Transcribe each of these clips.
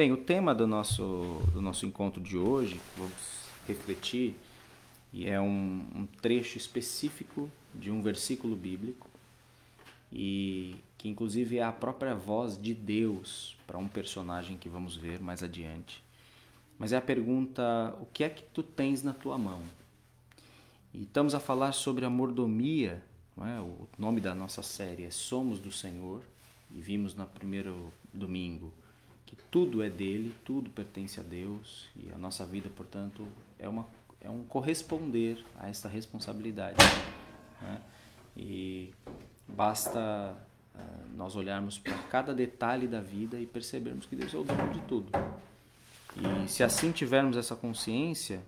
Bem, o tema do nosso, do nosso encontro de hoje, vamos refletir, e é um, um trecho específico de um versículo bíblico, e que inclusive é a própria voz de Deus para um personagem que vamos ver mais adiante. Mas é a pergunta: o que é que tu tens na tua mão? E estamos a falar sobre a mordomia, é? o nome da nossa série é Somos do Senhor, e vimos no primeiro domingo que tudo é dele, tudo pertence a Deus, e a nossa vida, portanto, é, uma, é um corresponder a esta responsabilidade. Né? E basta uh, nós olharmos para cada detalhe da vida e percebermos que Deus é o dono de tudo. E se assim tivermos essa consciência,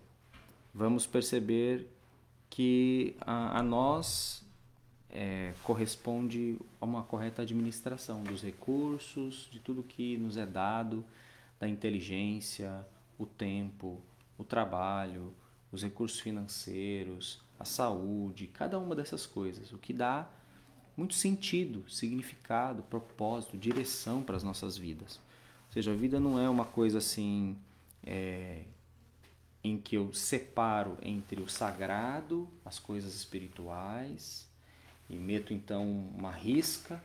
vamos perceber que a, a nós é, corresponde a uma correta administração dos recursos, de tudo que nos é dado, da inteligência, o tempo, o trabalho, os recursos financeiros, a saúde, cada uma dessas coisas, o que dá muito sentido, significado, propósito, direção para as nossas vidas. Ou seja, a vida não é uma coisa assim é, em que eu separo entre o sagrado, as coisas espirituais, e meto então uma risca,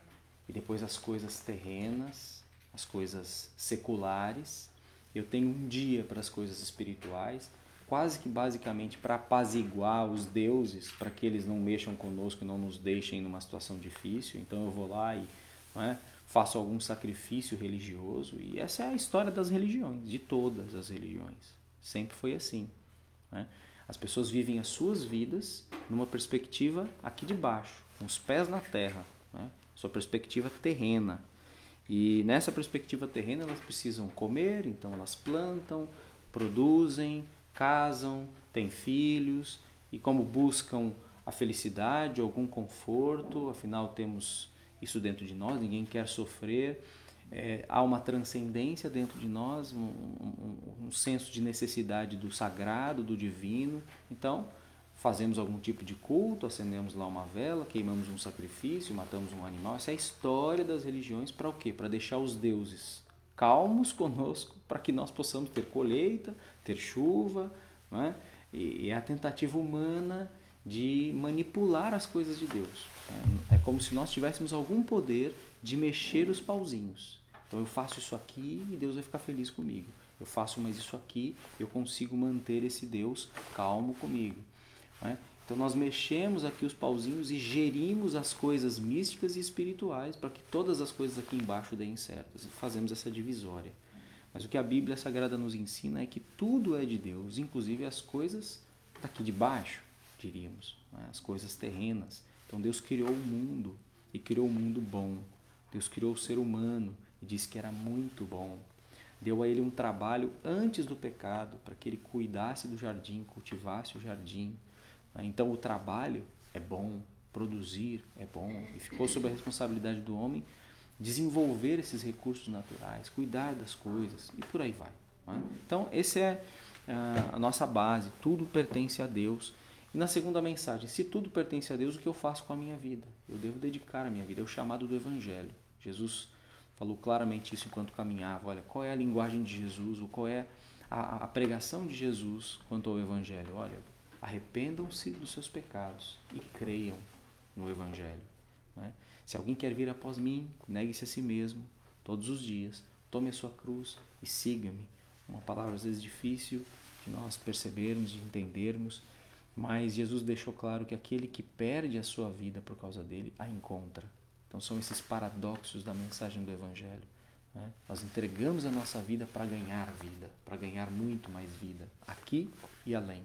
e depois as coisas terrenas, as coisas seculares. Eu tenho um dia para as coisas espirituais, quase que basicamente para apaziguar os deuses, para que eles não mexam conosco e não nos deixem numa situação difícil. Então eu vou lá e é, faço algum sacrifício religioso. E essa é a história das religiões, de todas as religiões. Sempre foi assim. Né? As pessoas vivem as suas vidas numa perspectiva aqui de baixo, com os pés na terra, né? sua perspectiva terrena. E nessa perspectiva terrena elas precisam comer, então elas plantam, produzem, casam, têm filhos e como buscam a felicidade, algum conforto, afinal temos isso dentro de nós, ninguém quer sofrer é, há uma transcendência dentro de nós, um, um, um, senso de necessidade do sagrado, do divino. Então, fazemos algum tipo de culto, acendemos lá uma vela, queimamos um sacrifício, matamos um animal. Essa é a história das religiões para o quê? Para deixar os deuses calmos conosco, para que nós possamos ter colheita, ter chuva. Né? E, é a tentativa humana de manipular as coisas de Deus. É, é como se nós tivéssemos algum poder de mexer os pauzinhos. Então eu faço isso aqui e Deus vai ficar feliz comigo. Eu faço mais isso aqui, eu consigo manter esse Deus calmo comigo. Né? Então nós mexemos aqui os pauzinhos e gerimos as coisas místicas e espirituais para que todas as coisas aqui embaixo deem certas. E fazemos essa divisória. Mas o que a Bíblia Sagrada nos ensina é que tudo é de Deus, inclusive as coisas daqui de baixo, diríamos, né? as coisas terrenas. Então Deus criou o mundo e criou o mundo bom. Deus criou o ser humano e disse que era muito bom. Deu a ele um trabalho antes do pecado, para que ele cuidasse do jardim, cultivasse o jardim. Então o trabalho é bom, produzir é bom, e ficou sob a responsabilidade do homem desenvolver esses recursos naturais, cuidar das coisas e por aí vai. Então, essa é ah, a nossa base, tudo pertence a Deus. E na segunda mensagem, se tudo pertence a Deus, o que eu faço com a minha vida? Eu devo dedicar a minha vida, é o chamado do Evangelho. Jesus falou claramente isso enquanto caminhava. Olha, qual é a linguagem de Jesus, ou qual é a, a pregação de Jesus quanto ao Evangelho? Olha, arrependam-se dos seus pecados e creiam no Evangelho. Né? Se alguém quer vir após mim, negue-se a si mesmo todos os dias, tome a sua cruz e siga-me. Uma palavra às vezes difícil de nós percebermos, de entendermos, mas Jesus deixou claro que aquele que perde a sua vida por causa dele a encontra. Então são esses paradoxos da mensagem do Evangelho. Né? Nós entregamos a nossa vida para ganhar vida, para ganhar muito mais vida, aqui e além.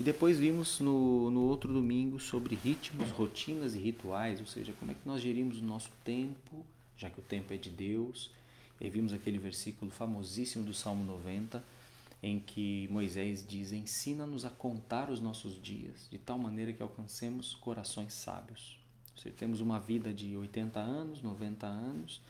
E depois vimos no, no outro domingo sobre ritmos, rotinas e rituais, ou seja, como é que nós gerimos o nosso tempo, já que o tempo é de Deus. E vimos aquele versículo famosíssimo do Salmo 90, em que Moisés diz: Ensina-nos a contar os nossos dias, de tal maneira que alcancemos corações sábios. Se temos uma vida de 80 anos, 90 anos,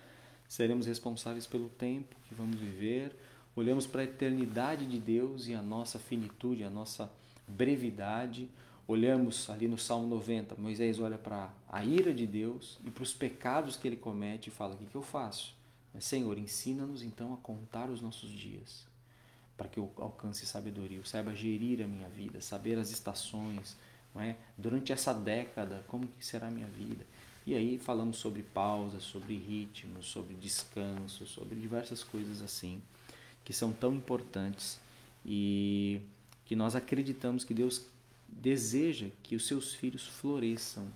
seremos responsáveis pelo tempo que vamos viver. Olhamos para a eternidade de Deus e a nossa finitude, a nossa brevidade. Olhamos ali no Salmo 90, Moisés olha para a ira de Deus e para os pecados que ele comete e fala: O que, que eu faço? Senhor, ensina-nos então a contar os nossos dias, para que eu alcance sabedoria, eu saiba gerir a minha vida, saber as estações, não é? Durante essa década, como que será a minha vida? E aí falamos sobre pausa, sobre ritmo, sobre descanso, sobre diversas coisas assim, que são tão importantes e que nós acreditamos que Deus deseja que os seus filhos floresçam,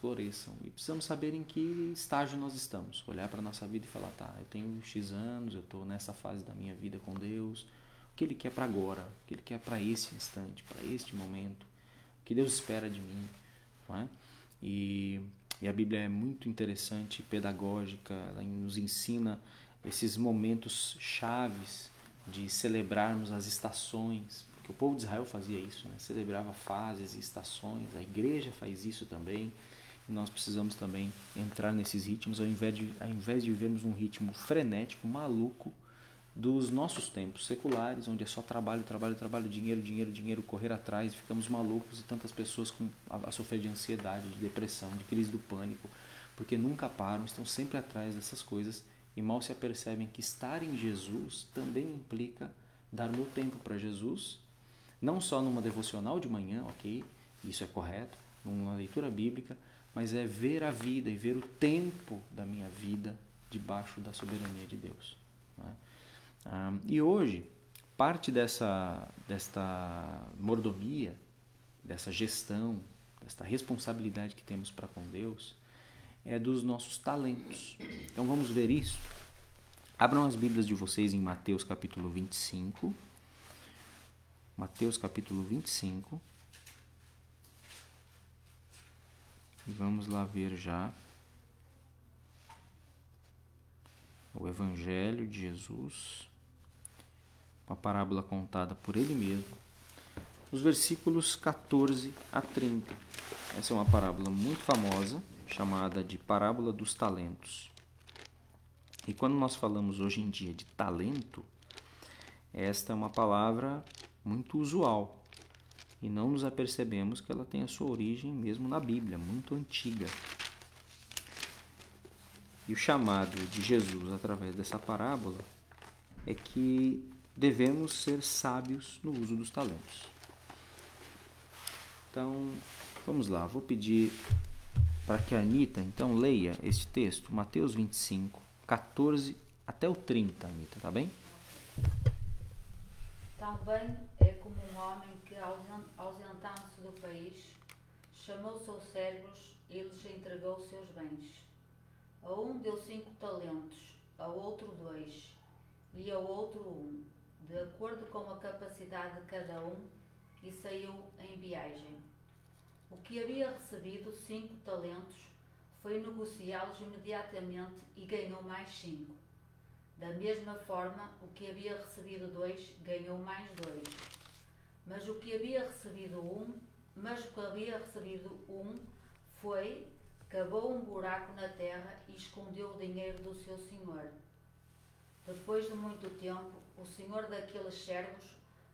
floresçam. E precisamos saber em que estágio nós estamos. Olhar para a nossa vida e falar, tá, eu tenho X anos, eu estou nessa fase da minha vida com Deus. O que Ele quer para agora? O que Ele quer para esse instante, para este momento? O que Deus espera de mim? Não é? E, e a Bíblia é muito interessante, pedagógica, ela nos ensina esses momentos chaves de celebrarmos as estações, o povo de Israel fazia isso, né? celebrava fases e estações, a igreja faz isso também, e nós precisamos também entrar nesses ritmos, ao invés de, ao invés de vivermos um ritmo frenético, maluco, dos nossos tempos seculares, onde é só trabalho, trabalho, trabalho, dinheiro, dinheiro, dinheiro, correr atrás, ficamos malucos e tantas pessoas com a, a sofrer de ansiedade, de depressão, de crise do pânico, porque nunca param, estão sempre atrás dessas coisas e mal se apercebem que estar em Jesus também implica dar meu tempo para Jesus, não só numa devocional de manhã, ok, isso é correto, numa leitura bíblica, mas é ver a vida e ver o tempo da minha vida debaixo da soberania de Deus. É? Ah, e hoje, parte dessa, desta mordomia, dessa gestão, desta responsabilidade que temos para com Deus, é dos nossos talentos. Então vamos ver isso. Abram as Bíblias de vocês em Mateus capítulo 25. Mateus capítulo 25. E vamos lá ver já o Evangelho de Jesus, uma parábola contada por ele mesmo, os versículos 14 a 30. Essa é uma parábola muito famosa chamada de parábola dos talentos. E quando nós falamos hoje em dia de talento, esta é uma palavra muito usual e não nos apercebemos que ela tem a sua origem mesmo na Bíblia, muito antiga. E o chamado de Jesus através dessa parábola é que devemos ser sábios no uso dos talentos. Então, vamos lá, vou pedir para que a Anitta então leia este texto, Mateus 25, 14 até o 30, Anitta, tá bem? Como um homem que, ausentando-se do país, chamou seus servos e lhes entregou seus bens. A um deu cinco talentos, a outro dois, e a outro um, de acordo com a capacidade de cada um, e saiu em viagem. O que havia recebido cinco talentos foi negociá-los imediatamente e ganhou mais cinco. Da mesma forma, o que havia recebido dois ganhou mais dois. Mas o que havia recebido um, mas o que havia recebido um foi, cavou um buraco na terra e escondeu o dinheiro do seu senhor. Depois de muito tempo, o senhor daqueles servos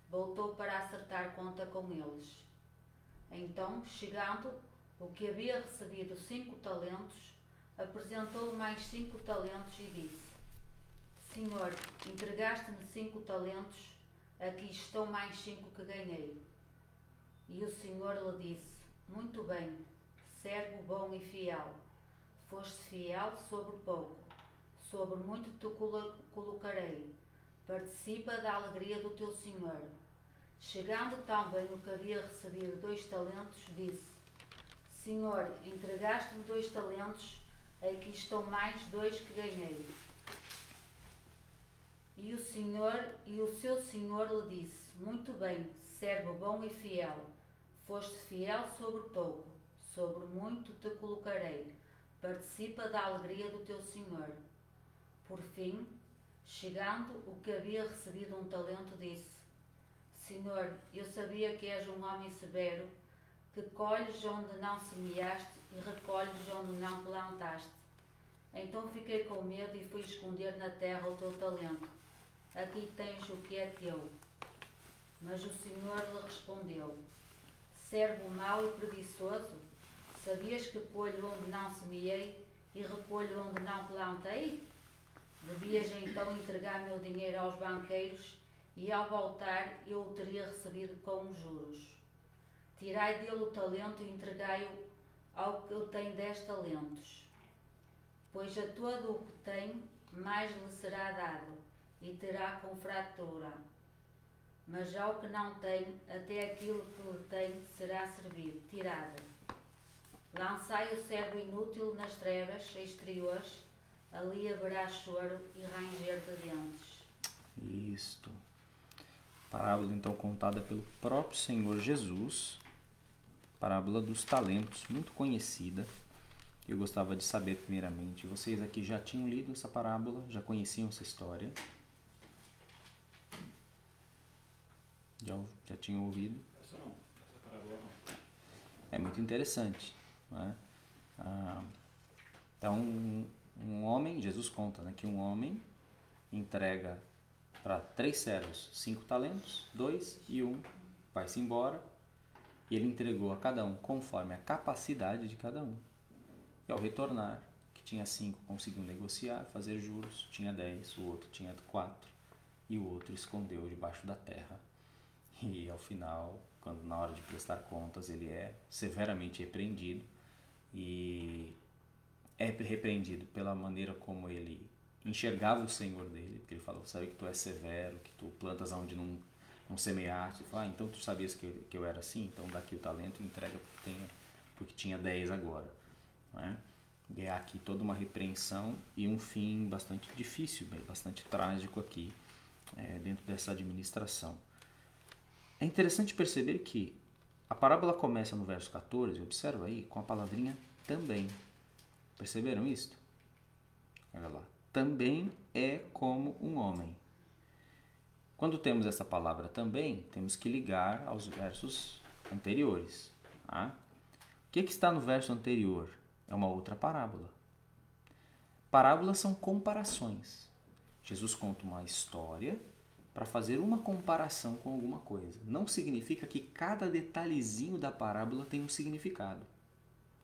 voltou para acertar conta com eles. Então, chegando, o que havia recebido cinco talentos, apresentou mais cinco talentos e disse: Senhor, entregaste-me cinco talentos, aqui estão mais cinco que ganhei. E o Senhor lhe disse: Muito bem, servo bom e fiel. Foste fiel sobre pouco, sobre muito te colocarei. Participa da alegria do teu Senhor. Chegando também o que havia recebido dois talentos, disse: Senhor, entregaste-me dois talentos, aqui estão mais dois que ganhei. E o Senhor e o seu Senhor lhe disse: Muito bem, servo bom e fiel. Foste fiel sobre pouco, sobre muito te colocarei. Participa da alegria do teu Senhor. Por fim, chegando o que havia recebido um talento, disse: Senhor, eu sabia que és um homem severo, que colhes onde não semeaste e recolhes onde não plantaste. Então fiquei com medo e fui esconder na terra o teu talento. Aqui tens o que é teu. Mas o Senhor lhe respondeu: Servo mau e preguiçoso, sabias que colho onde não semeei e recolho onde não plantei? Devias então entregar meu dinheiro aos banqueiros e ao voltar eu o teria recebido com juros. Tirai dele o talento e entregai-o ao que tem dez talentos. Pois a todo o que tem, mais lhe será dado, e terá com fratura. Mas ao que não tem, até aquilo que lhe tem será servido, tirado. Lançai o servo inútil nas trevas exteriores, ali haverá choro e ranger de dentes. Isto. Parábola então contada pelo próprio Senhor Jesus, parábola dos talentos, muito conhecida. Eu gostava de saber primeiramente, vocês aqui já tinham lido essa parábola, já conheciam essa história? Já, já tinham ouvido? Essa não, essa parábola não. É muito interessante. Né? Ah, então, um, um homem, Jesus conta né, que um homem entrega para três servos cinco talentos, dois e um vai-se embora. E ele entregou a cada um conforme a capacidade de cada um. E ao retornar, que tinha cinco conseguiu negociar, fazer juros, tinha dez, o outro tinha quatro, e o outro escondeu debaixo da terra. E ao final, quando na hora de prestar contas, ele é severamente repreendido e é repreendido pela maneira como ele enxergava o Senhor dele, porque ele falou, sabe que tu és severo, que tu plantas onde não, não semeaste, fala, ah, então tu sabias que, que eu era assim, então daqui o talento e entrega porque, porque tinha 10 agora. Né? E é aqui toda uma repreensão e um fim bastante difícil, bastante trágico aqui, é, dentro dessa administração. É interessante perceber que a parábola começa no verso 14, observa aí, com a palavrinha também. Perceberam isso? Olha lá. Também é como um homem. Quando temos essa palavra também, temos que ligar aos versos anteriores. Tá? O que, que está no verso anterior? É uma outra parábola. Parábolas são comparações. Jesus conta uma história para fazer uma comparação com alguma coisa. Não significa que cada detalhezinho da parábola tem um significado.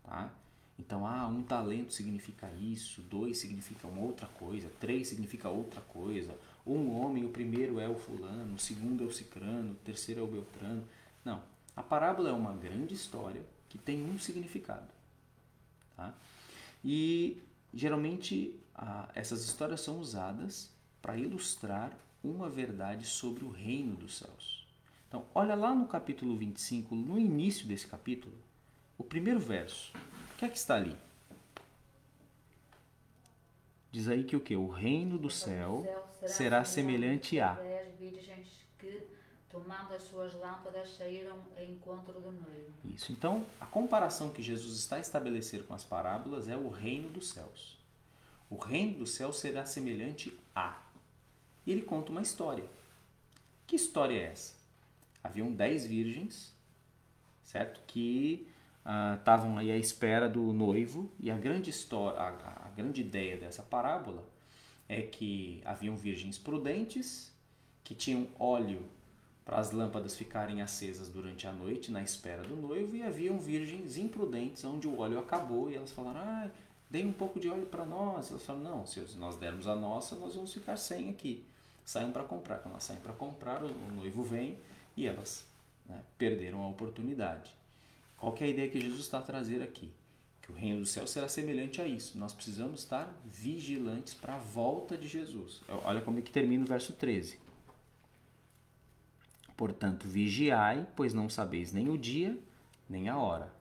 Tá? Então, ah, um talento significa isso, dois significa uma outra coisa, três significa outra coisa. Um homem, o primeiro é o fulano, o segundo é o cicrano, o terceiro é o beltrano. Não. A parábola é uma grande história que tem um significado. Tá? E geralmente ah, essas histórias são usadas para ilustrar uma verdade sobre o reino dos céus. Então, olha lá no capítulo 25, no início desse capítulo, o primeiro verso. O que é que está ali? Diz aí que o que? O reino do céu será semelhante a. tomando as suas lâmpadas, saíram ao encontro do noivo. Isso. Então, a comparação que Jesus está a estabelecer com as parábolas é o reino dos céus. O reino do céu será semelhante a e ele conta uma história. Que história é essa? Haviam dez virgens, certo? Que estavam uh, aí à espera do noivo e a grande história, a, a grande ideia dessa parábola é que haviam virgens prudentes que tinham óleo para as lâmpadas ficarem acesas durante a noite na espera do noivo e haviam virgens imprudentes onde o óleo acabou e elas falaram: "Ah, dê um pouco de óleo para nós". Elas falaram: "Não, se nós dermos a nossa, nós vamos ficar sem aqui" saem para comprar. Quando elas saem para comprar, o noivo vem e elas né, perderam a oportunidade. Qual é a ideia que Jesus está a trazer aqui? Que o reino do céu será semelhante a isso. Nós precisamos estar vigilantes para a volta de Jesus. Olha como é que termina o verso 13. Portanto, vigiai, pois não sabeis nem o dia, nem a hora.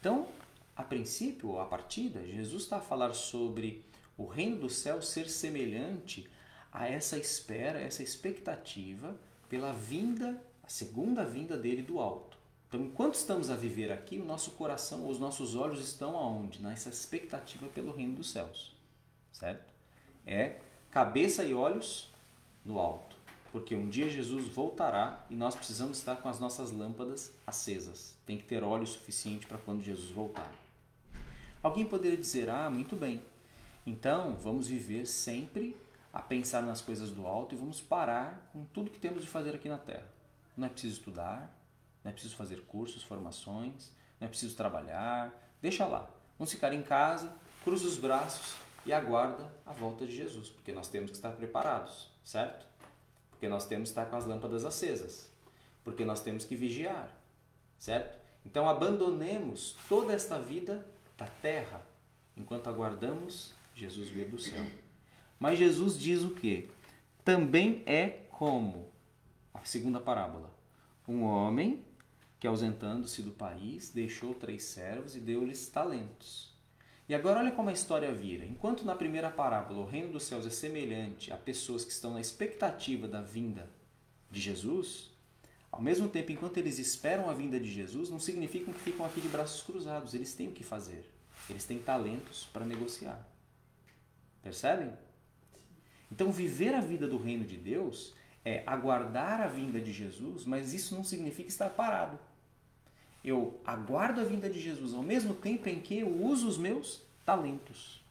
Então, a princípio, a partida, Jesus está a falar sobre o reino do céu ser semelhante a essa espera, essa expectativa pela vinda, a segunda vinda dele do alto. Então, enquanto estamos a viver aqui, o nosso coração, os nossos olhos estão aonde? Nessa expectativa pelo reino dos céus. Certo? É cabeça e olhos no alto. Porque um dia Jesus voltará e nós precisamos estar com as nossas lâmpadas acesas. Tem que ter óleo suficiente para quando Jesus voltar. Alguém poderia dizer: "Ah, muito bem. Então, vamos viver sempre a pensar nas coisas do alto e vamos parar com tudo que temos de fazer aqui na Terra. Não é preciso estudar, não é preciso fazer cursos, formações, não é preciso trabalhar, deixa lá. Vamos ficar em casa, cruza os braços e aguarda a volta de Jesus, porque nós temos que estar preparados, certo? Porque nós temos que estar com as lâmpadas acesas, porque nós temos que vigiar, certo? Então abandonemos toda esta vida da terra enquanto aguardamos Jesus vir do céu. Mas Jesus diz o que? Também é como a segunda parábola. Um homem que, ausentando-se do país, deixou três servos e deu-lhes talentos. E agora olha como a história vira. Enquanto na primeira parábola o reino dos céus é semelhante a pessoas que estão na expectativa da vinda de Jesus, ao mesmo tempo, enquanto eles esperam a vinda de Jesus, não significa que ficam aqui de braços cruzados. Eles têm o que fazer. Eles têm talentos para negociar. Percebem? Então, viver a vida do reino de Deus é aguardar a vinda de Jesus, mas isso não significa estar parado. Eu aguardo a vinda de Jesus ao mesmo tempo em que eu uso os meus talentos.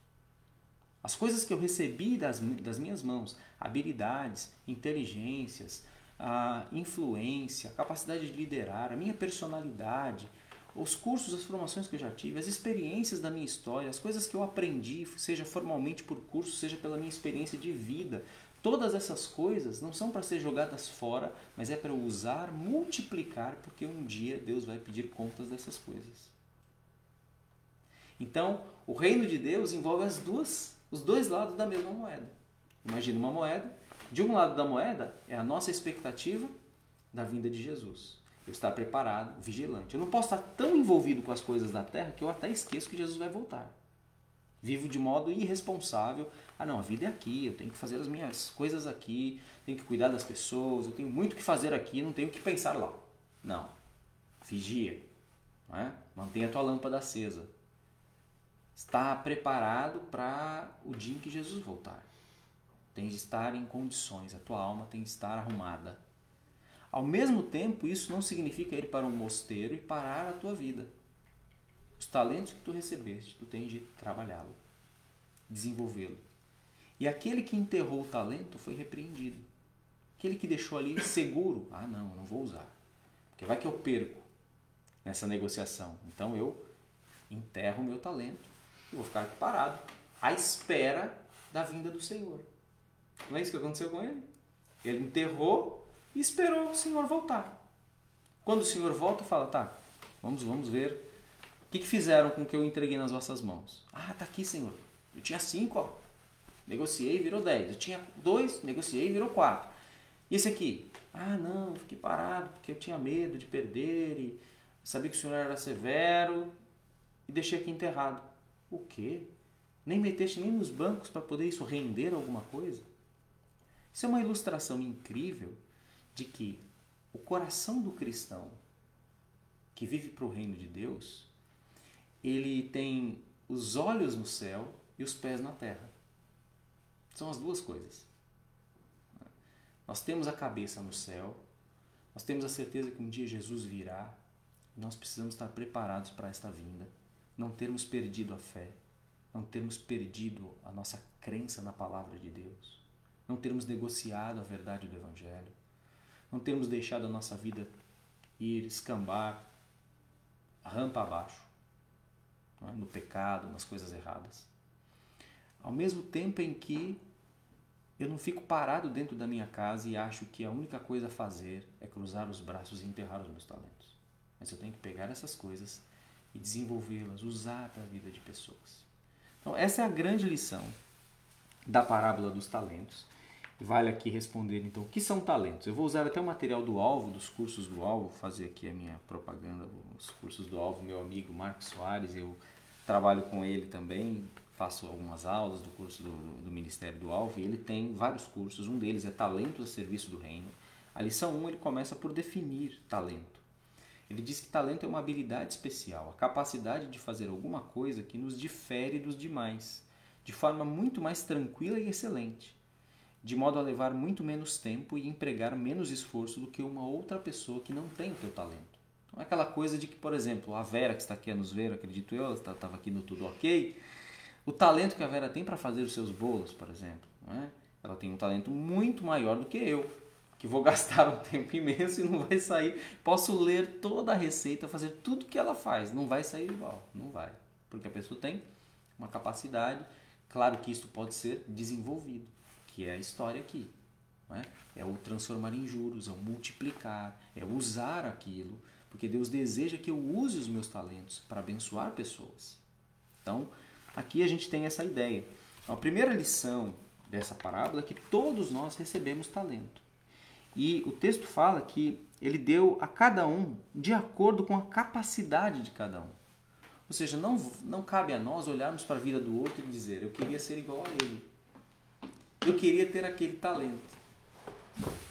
As coisas que eu recebi das, das minhas mãos, habilidades, inteligências, a influência, a capacidade de liderar, a minha personalidade, os cursos, as formações que eu já tive, as experiências da minha história, as coisas que eu aprendi, seja formalmente por curso, seja pela minha experiência de vida, Todas essas coisas não são para ser jogadas fora, mas é para usar, multiplicar, porque um dia Deus vai pedir contas dessas coisas. Então, o reino de Deus envolve as duas, os dois lados da mesma moeda. Imagina uma moeda. De um lado da moeda é a nossa expectativa da vinda de Jesus. Eu estar preparado, vigilante. Eu não posso estar tão envolvido com as coisas da terra que eu até esqueço que Jesus vai voltar. Vivo de modo irresponsável. Ah, não, a vida é aqui, eu tenho que fazer as minhas coisas aqui, tenho que cuidar das pessoas, eu tenho muito que fazer aqui, não tenho que pensar lá. Não. Vigia. Não é? Mantenha a tua lâmpada acesa. Está preparado para o dia em que Jesus voltar. Tem de estar em condições, a tua alma tem de estar arrumada. Ao mesmo tempo, isso não significa ir para um mosteiro e parar a tua vida. Os talentos que tu recebeste, tu tens de trabalhá-lo, desenvolvê-lo. E aquele que enterrou o talento foi repreendido. Aquele que deixou ali seguro, ah não, não vou usar. Porque vai que eu perco nessa negociação. Então eu enterro o meu talento e vou ficar aqui parado, à espera da vinda do Senhor. Não é isso que aconteceu com ele? Ele enterrou e esperou o Senhor voltar. Quando o Senhor volta, fala, tá, vamos, vamos ver que, que fizeram com que eu entreguei nas vossas mãos? Ah, tá aqui, Senhor. Eu tinha cinco, ó. Negociei, virou dez. Eu tinha dois, negociei, virou quatro. E esse aqui? Ah, não, fiquei parado porque eu tinha medo de perder e sabia que o Senhor era severo e deixei aqui enterrado. O quê? Nem meteste nem nos bancos para poder isso render alguma coisa? Isso é uma ilustração incrível de que o coração do cristão que vive para o reino de Deus ele tem os olhos no céu e os pés na terra. São as duas coisas. Nós temos a cabeça no céu, nós temos a certeza que um dia Jesus virá, nós precisamos estar preparados para esta vinda, não termos perdido a fé, não termos perdido a nossa crença na palavra de Deus, não termos negociado a verdade do Evangelho, não termos deixado a nossa vida ir escambar, rampa abaixo é? no pecado, nas coisas erradas. Ao mesmo tempo em que eu não fico parado dentro da minha casa e acho que a única coisa a fazer é cruzar os braços e enterrar os meus talentos. Mas eu tenho que pegar essas coisas e desenvolvê-las, usar para a vida de pessoas. Então, essa é a grande lição da parábola dos talentos. Vale aqui responder, então, o que são talentos? Eu vou usar até o material do Alvo, dos cursos do Alvo, fazer aqui a minha propaganda, os cursos do Alvo, meu amigo Marcos Soares, eu trabalho com ele também, faço algumas aulas do curso do, do Ministério do Alvo, e ele tem vários cursos, um deles é Talentos a Serviço do Reino. A lição 1 ele começa por definir talento. Ele diz que talento é uma habilidade especial, a capacidade de fazer alguma coisa que nos difere dos demais, de forma muito mais tranquila e excelente de modo a levar muito menos tempo e empregar menos esforço do que uma outra pessoa que não tem o teu talento. Então é aquela coisa de que, por exemplo, a Vera que está aqui a nos ver, acredito eu, estava aqui no Tudo Ok, o talento que a Vera tem para fazer os seus bolos, por exemplo, é? ela tem um talento muito maior do que eu, que vou gastar um tempo imenso e não vai sair. Posso ler toda a receita, fazer tudo que ela faz, não vai sair igual, não vai, porque a pessoa tem uma capacidade Claro que isso pode ser desenvolvido, que é a história aqui. É? é o transformar em juros, é o multiplicar, é usar aquilo, porque Deus deseja que eu use os meus talentos para abençoar pessoas. Então, aqui a gente tem essa ideia. A primeira lição dessa parábola é que todos nós recebemos talento. E o texto fala que ele deu a cada um de acordo com a capacidade de cada um. Ou seja, não, não cabe a nós olharmos para a vida do outro e dizer, eu queria ser igual a ele. Eu queria ter aquele talento.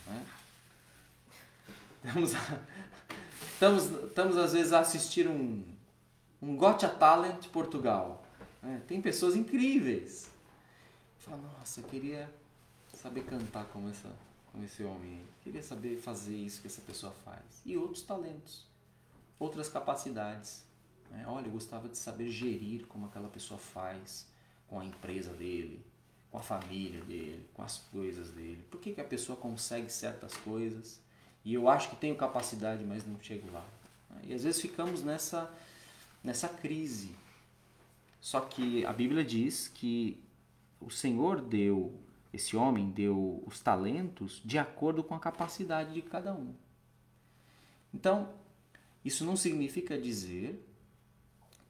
Né? Estamos, estamos, estamos, às vezes, a assistir um, um Gotcha Talent Portugal. Né? Tem pessoas incríveis. Fala, nossa, eu queria saber cantar como, essa, como esse homem. Queria saber fazer isso que essa pessoa faz. E outros talentos, outras capacidades. Né? Olha, eu gostava de saber gerir como aquela pessoa faz com a empresa dele, com a família dele, com as coisas dele. Por que, que a pessoa consegue certas coisas e eu acho que tenho capacidade, mas não chego lá? E às vezes ficamos nessa, nessa crise. Só que a Bíblia diz que o Senhor deu, esse homem deu os talentos de acordo com a capacidade de cada um. Então, isso não significa dizer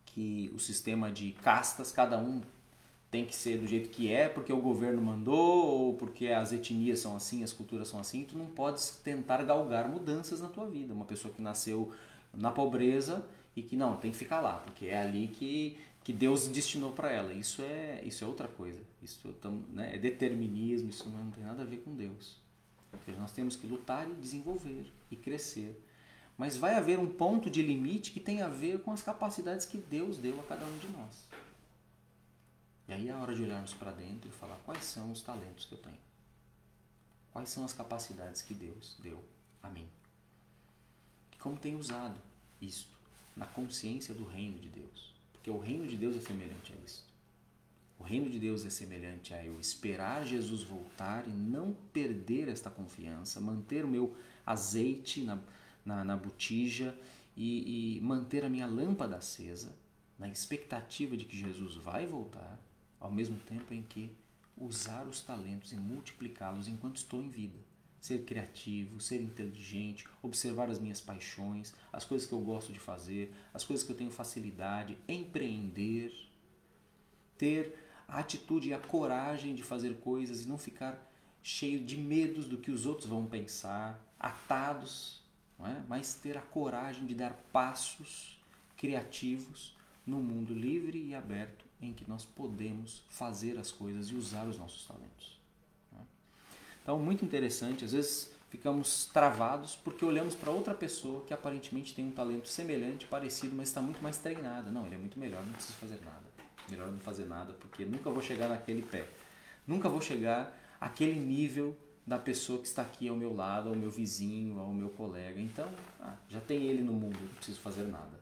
que o sistema de castas, cada um tem que ser do jeito que é, porque o governo mandou, ou porque as etnias são assim, as culturas são assim, tu não podes tentar galgar mudanças na tua vida. Uma pessoa que nasceu na pobreza e que não, tem que ficar lá, porque é ali que, que Deus destinou para ela. Isso é, isso é outra coisa. Isso né, é determinismo, isso não tem nada a ver com Deus. Porque nós temos que lutar e desenvolver e crescer. Mas vai haver um ponto de limite que tem a ver com as capacidades que Deus deu a cada um de nós. E aí é a hora de olharmos para dentro e falar quais são os talentos que eu tenho. Quais são as capacidades que Deus deu a mim. E como tenho usado isto na consciência do reino de Deus. Porque o reino de Deus é semelhante a isso. O reino de Deus é semelhante a eu esperar Jesus voltar e não perder esta confiança, manter o meu azeite na, na, na botija e, e manter a minha lâmpada acesa, na expectativa de que Jesus vai voltar ao mesmo tempo em que usar os talentos e multiplicá-los enquanto estou em vida. Ser criativo, ser inteligente, observar as minhas paixões, as coisas que eu gosto de fazer, as coisas que eu tenho facilidade, empreender, ter a atitude e a coragem de fazer coisas e não ficar cheio de medos do que os outros vão pensar, atados, é? mas ter a coragem de dar passos criativos no mundo livre e aberto em que nós podemos fazer as coisas e usar os nossos talentos. Né? Então, muito interessante, às vezes ficamos travados porque olhamos para outra pessoa que aparentemente tem um talento semelhante, parecido, mas está muito mais treinada. Não, ele é muito melhor, não preciso fazer nada. Melhor não fazer nada, porque nunca vou chegar naquele pé. Nunca vou chegar àquele nível da pessoa que está aqui ao meu lado, ao meu vizinho, ao meu colega. Então, ah, já tem ele no mundo, não preciso fazer nada.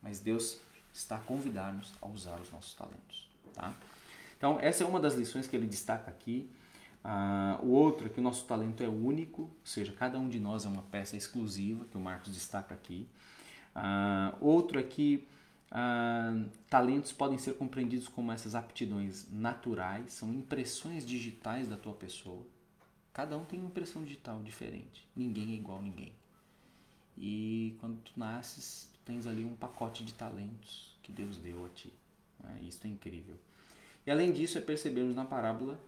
Mas Deus está a convidar-nos a usar os nossos talentos. Tá? Então, essa é uma das lições que ele destaca aqui. Ah, o outro é que o nosso talento é único, ou seja, cada um de nós é uma peça exclusiva, que o Marcos destaca aqui. Ah, outro é que ah, talentos podem ser compreendidos como essas aptidões naturais, são impressões digitais da tua pessoa. Cada um tem uma impressão digital diferente, ninguém é igual a ninguém. E quando tu nasces, tens ali um pacote de talentos que Deus deu a ti. Né? Isso é incrível. E além disso, é percebermos na parábola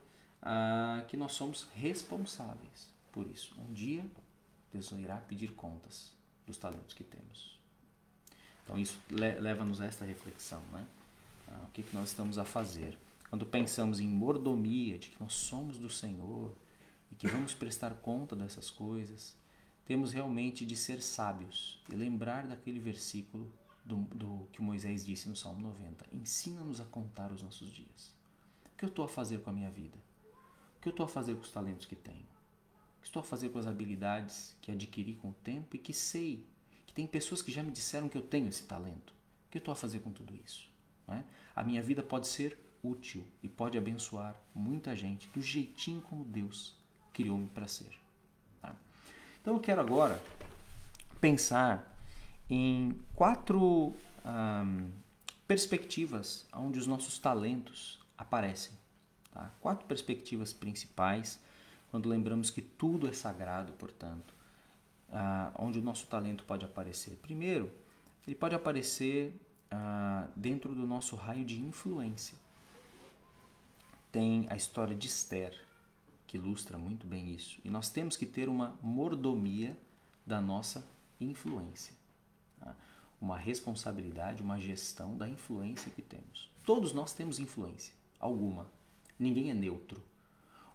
ah, que nós somos responsáveis por isso. Um dia, Deus irá pedir contas dos talentos que temos. Então, isso leva-nos a esta reflexão. Né? Ah, o que, que nós estamos a fazer? Quando pensamos em mordomia, de que nós somos do Senhor e que vamos prestar conta dessas coisas, temos realmente de ser sábios e lembrar daquele versículo do, do que Moisés disse no Salmo 90. Ensina-nos a contar os nossos dias. O que eu estou a fazer com a minha vida? O que eu estou a fazer com os talentos que tenho? O que estou a fazer com as habilidades que adquiri com o tempo e que sei que tem pessoas que já me disseram que eu tenho esse talento? O que eu estou a fazer com tudo isso? É? A minha vida pode ser útil e pode abençoar muita gente do jeitinho como Deus criou-me para ser. Então eu quero agora pensar em quatro perspectivas onde os nossos talentos aparecem. Tá? Quatro perspectivas principais quando lembramos que tudo é sagrado, portanto, ah, onde o nosso talento pode aparecer. Primeiro, ele pode aparecer ah, dentro do nosso raio de influência. Tem a história de Esther, que ilustra muito bem isso. E nós temos que ter uma mordomia da nossa influência. Tá? Uma responsabilidade, uma gestão da influência que temos. Todos nós temos influência, alguma. Ninguém é neutro.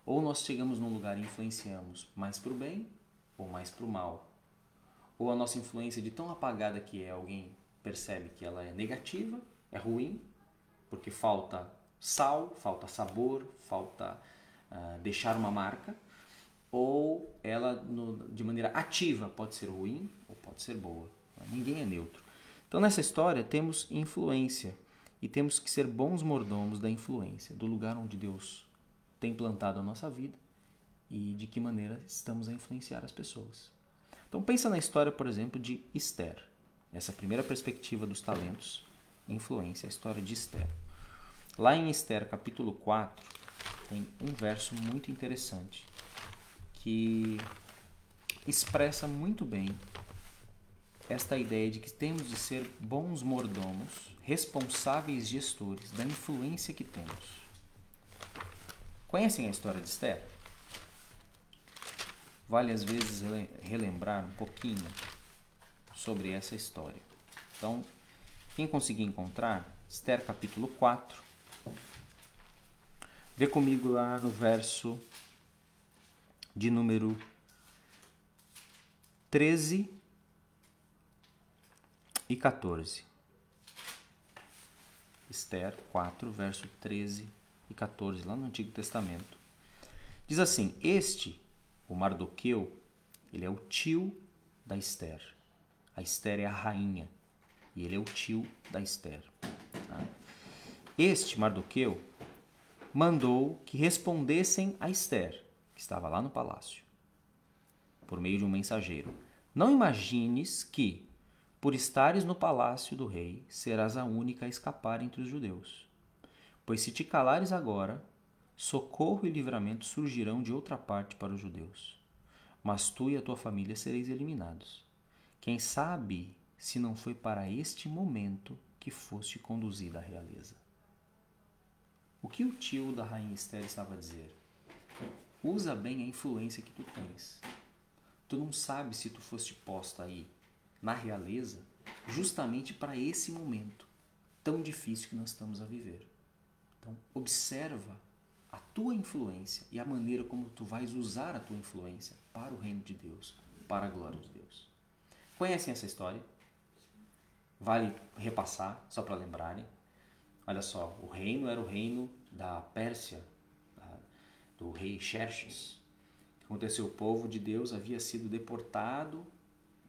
Ou nós chegamos num lugar e influenciamos mais para o bem ou mais para o mal. Ou a nossa influência de tão apagada que é, alguém percebe que ela é negativa, é ruim, porque falta sal, falta sabor, falta uh, deixar uma marca, ou ela no, de maneira ativa pode ser ruim ou pode ser boa. Ninguém é neutro. Então nessa história temos influência e temos que ser bons mordomos da influência, do lugar onde Deus tem plantado a nossa vida e de que maneira estamos a influenciar as pessoas. Então pensa na história, por exemplo, de Esther. Essa primeira perspectiva dos talentos, influência, a história de Esther. Lá em Esther, capítulo 4, tem um verso muito interessante que expressa muito bem esta ideia de que temos de ser bons mordomos, responsáveis gestores da influência que temos. Conhecem a história de Esther? Vale às vezes relembrar um pouquinho sobre essa história. Então, quem conseguir encontrar, Esther capítulo 4, vê comigo lá no verso de número 13 e 14. Esther 4, verso 13 e 14, lá no Antigo Testamento. Diz assim: Este, o Mardoqueu, ele é o tio da Esther. A Esther é a rainha e ele é o tio da Esther. Tá? Este Mardoqueu mandou que respondessem a Esther, que estava lá no palácio, por meio de um mensageiro. Não imagines que, por estares no palácio do rei, serás a única a escapar entre os judeus. Pois se te calares agora, socorro e livramento surgirão de outra parte para os judeus. Mas tu e a tua família sereis eliminados. Quem sabe se não foi para este momento que foste conduzida à realeza? O que o tio da rainha Esther estava a dizer? Usa bem a influência que tu tens. Tu não sabes se tu foste posta aí na realeza justamente para esse momento tão difícil que nós estamos a viver. Então, observa a tua influência e a maneira como tu vais usar a tua influência para o reino de Deus, para a glória de Deus. Conhecem essa história? Vale repassar, só para lembrarem. Olha só, o reino era o reino da Pérsia, do rei Xerxes. O que aconteceu? O povo de Deus havia sido deportado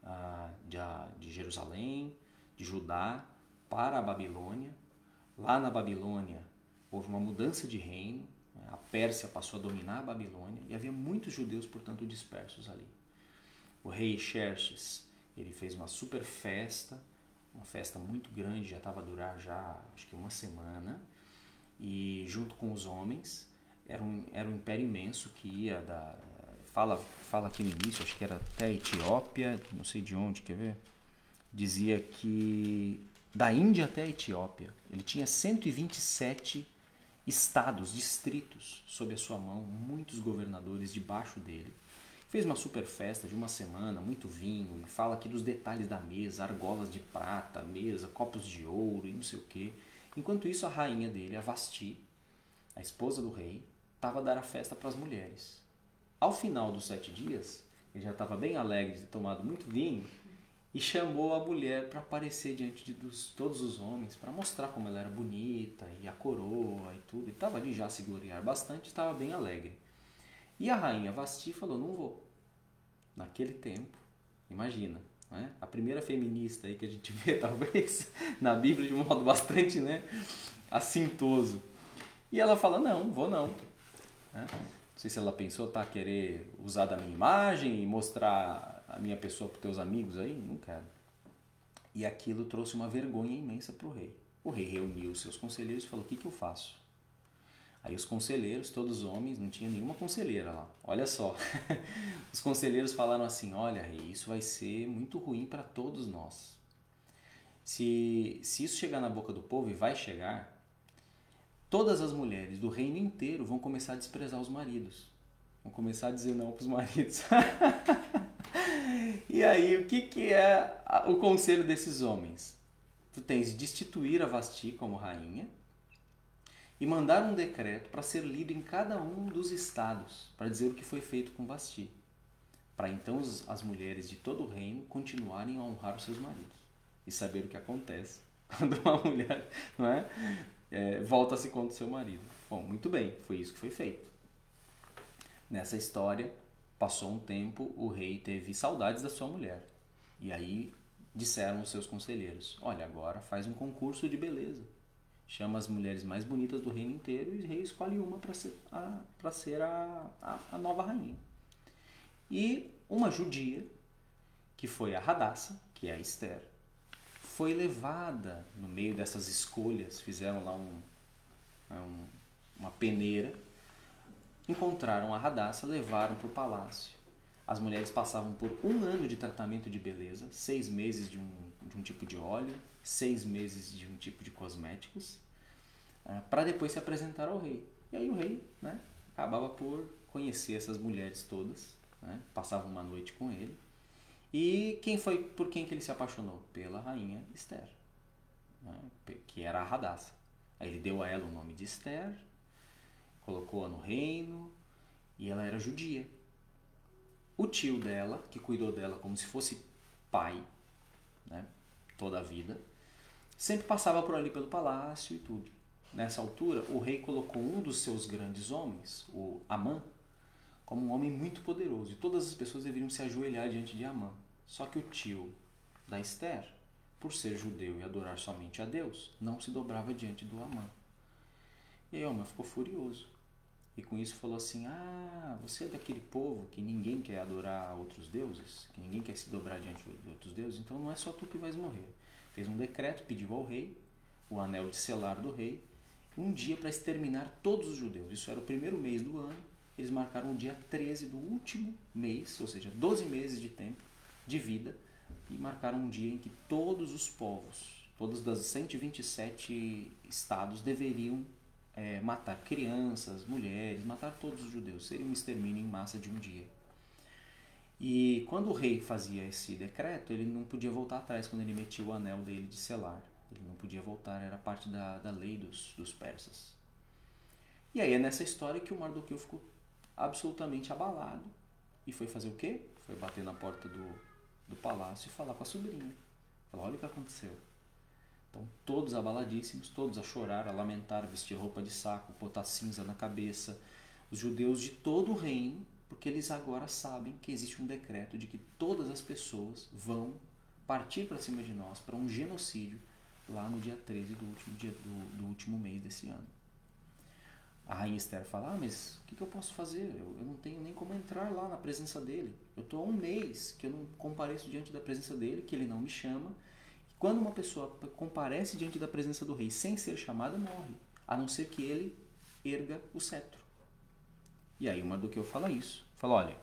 ah, de, de Jerusalém, de Judá, para a Babilônia. Lá na Babilônia, houve uma mudança de reino, né? a Pérsia passou a dominar a Babilônia e havia muitos judeus, portanto, dispersos ali. O rei Xerxes, ele fez uma super festa, uma festa muito grande, já estava a durar já acho que uma semana, e junto com os homens, era um, era um império imenso que ia da... Fala, fala aqui no início, acho que era até Etiópia, não sei de onde, quer ver? Dizia que da Índia até a Etiópia, ele tinha 127 estados, distritos sob a sua mão, muitos governadores debaixo dele. Fez uma super festa de uma semana, muito vinho, e fala aqui dos detalhes da mesa, argolas de prata, mesa, copos de ouro e não sei o que. Enquanto isso, a rainha dele, a Vasti, a esposa do rei, estava a dar a festa para as mulheres. Ao final dos sete dias, ele já estava bem alegre de ter tomado muito vinho, e chamou a mulher para aparecer diante de dos, todos os homens, para mostrar como ela era bonita e a coroa e tudo. E estava ali já a se gloriar bastante, estava bem alegre. E a rainha Vasti falou: Não vou. Naquele tempo, imagina, né? a primeira feminista aí que a gente vê, talvez, na Bíblia de um modo bastante né, assintoso. E ela fala: Não, vou não. Né? Não sei se ela pensou, tá, querer usar da minha imagem e mostrar a minha pessoa para teus amigos aí? Não quero. E aquilo trouxe uma vergonha imensa para o rei. O rei reuniu seus conselheiros e falou: O que, que eu faço? Aí os conselheiros, todos homens, não tinha nenhuma conselheira lá. Olha só. Os conselheiros falaram assim: Olha, isso vai ser muito ruim para todos nós. Se, se isso chegar na boca do povo, e vai chegar, todas as mulheres do reino inteiro vão começar a desprezar os maridos. Vão começar a dizer não para os maridos. e aí, o que, que é o conselho desses homens? Tu tens de destituir a Vasti como rainha e mandar um decreto para ser lido em cada um dos estados, para dizer o que foi feito com Vasti. Para então as mulheres de todo o reino continuarem a honrar os seus maridos e saber o que acontece quando uma mulher não é, é volta-se contra o seu marido. Bom, muito bem, foi isso que foi feito. Nessa história, passou um tempo, o rei teve saudades da sua mulher. E aí disseram os seus conselheiros: Olha, agora faz um concurso de beleza. Chama as mulheres mais bonitas do reino inteiro e o rei escolhe uma para ser, a, ser a, a, a nova rainha. E uma judia, que foi a Radassa, que é a Esther, foi levada no meio dessas escolhas, fizeram lá um, né, um, uma peneira, encontraram a Radassa, levaram para o palácio. As mulheres passavam por um ano de tratamento de beleza, seis meses de um, de um tipo de óleo, seis meses de um tipo de cosméticos, uh, para depois se apresentar ao rei. E aí o rei né, acabava por conhecer essas mulheres todas, né, passava uma noite com ele, e quem foi por quem que ele se apaixonou? Pela rainha Esther, né? que era a Radassa. Aí ele deu a ela o nome de Esther, colocou-a no reino e ela era judia. O tio dela, que cuidou dela como se fosse pai, né? toda a vida, sempre passava por ali pelo palácio e tudo. Nessa altura, o rei colocou um dos seus grandes homens, o Amã, como um homem muito poderoso e todas as pessoas deveriam se ajoelhar diante de Amã. Só que o tio da Esther, por ser judeu e adorar somente a Deus, não se dobrava diante do Amã. E aí Amã ficou furioso. E com isso falou assim: Ah, você é daquele povo que ninguém quer adorar outros deuses, que ninguém quer se dobrar diante de outros deuses, então não é só tu que vais morrer. Fez um decreto, pediu ao rei o anel de selar do rei, um dia para exterminar todos os judeus. Isso era o primeiro mês do ano eles marcaram o dia 13 do último mês, ou seja, 12 meses de tempo de vida, e marcaram um dia em que todos os povos, todos das 127 estados deveriam é, matar crianças, mulheres, matar todos os judeus. Seria um extermínio em massa de um dia. E quando o rei fazia esse decreto, ele não podia voltar atrás quando ele metia o anel dele de selar. Ele não podia voltar, era parte da, da lei dos, dos persas. E aí é nessa história que o Mardoqueu ficou absolutamente abalado. E foi fazer o quê? Foi bater na porta do, do palácio e falar com a sobrinha. Falar, olha o que aconteceu. Então, todos abaladíssimos, todos a chorar, a lamentar, vestir roupa de saco, botar cinza na cabeça. Os judeus de todo o reino, porque eles agora sabem que existe um decreto de que todas as pessoas vão partir para cima de nós para um genocídio lá no dia 13 do último, dia, do, do último mês desse ano. A rainha Esther fala: ah, mas o que, que eu posso fazer? Eu, eu, não tenho nem como entrar lá na presença dele. Eu estou há um mês que eu não compareço diante da presença dele, que ele não me chama. Quando uma pessoa comparece diante da presença do rei sem ser chamada, morre, a não ser que ele erga o cetro. E aí uma do que eu fala isso. Fala: olha,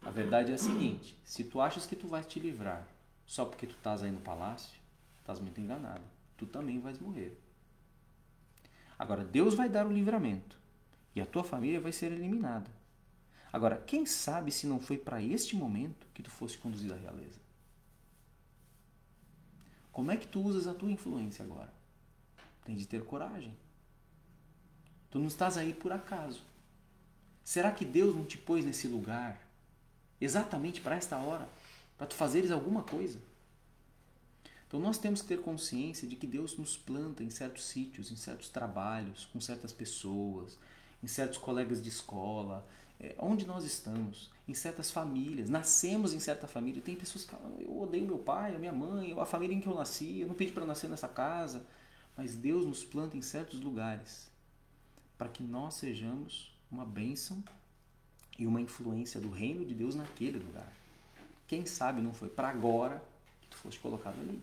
a verdade é a seguinte: se tu achas que tu vais te livrar só porque tu estás aí no palácio, estás muito enganado. Tu também vais morrer. Agora, Deus vai dar o livramento e a tua família vai ser eliminada. Agora, quem sabe se não foi para este momento que tu fosse conduzido à realeza? Como é que tu usas a tua influência agora? Tem de ter coragem. Tu não estás aí por acaso. Será que Deus não te pôs nesse lugar exatamente para esta hora? Para tu fazeres alguma coisa? Então nós temos que ter consciência de que Deus nos planta em certos sítios, em certos trabalhos, com certas pessoas, em certos colegas de escola, onde nós estamos, em certas famílias. Nascemos em certa família. Tem pessoas que falam: eu odeio meu pai, a minha mãe, a família em que eu nasci, eu não pedi para nascer nessa casa. Mas Deus nos planta em certos lugares para que nós sejamos uma bênção e uma influência do reino de Deus naquele lugar. Quem sabe não foi para agora que tu foste colocado ali.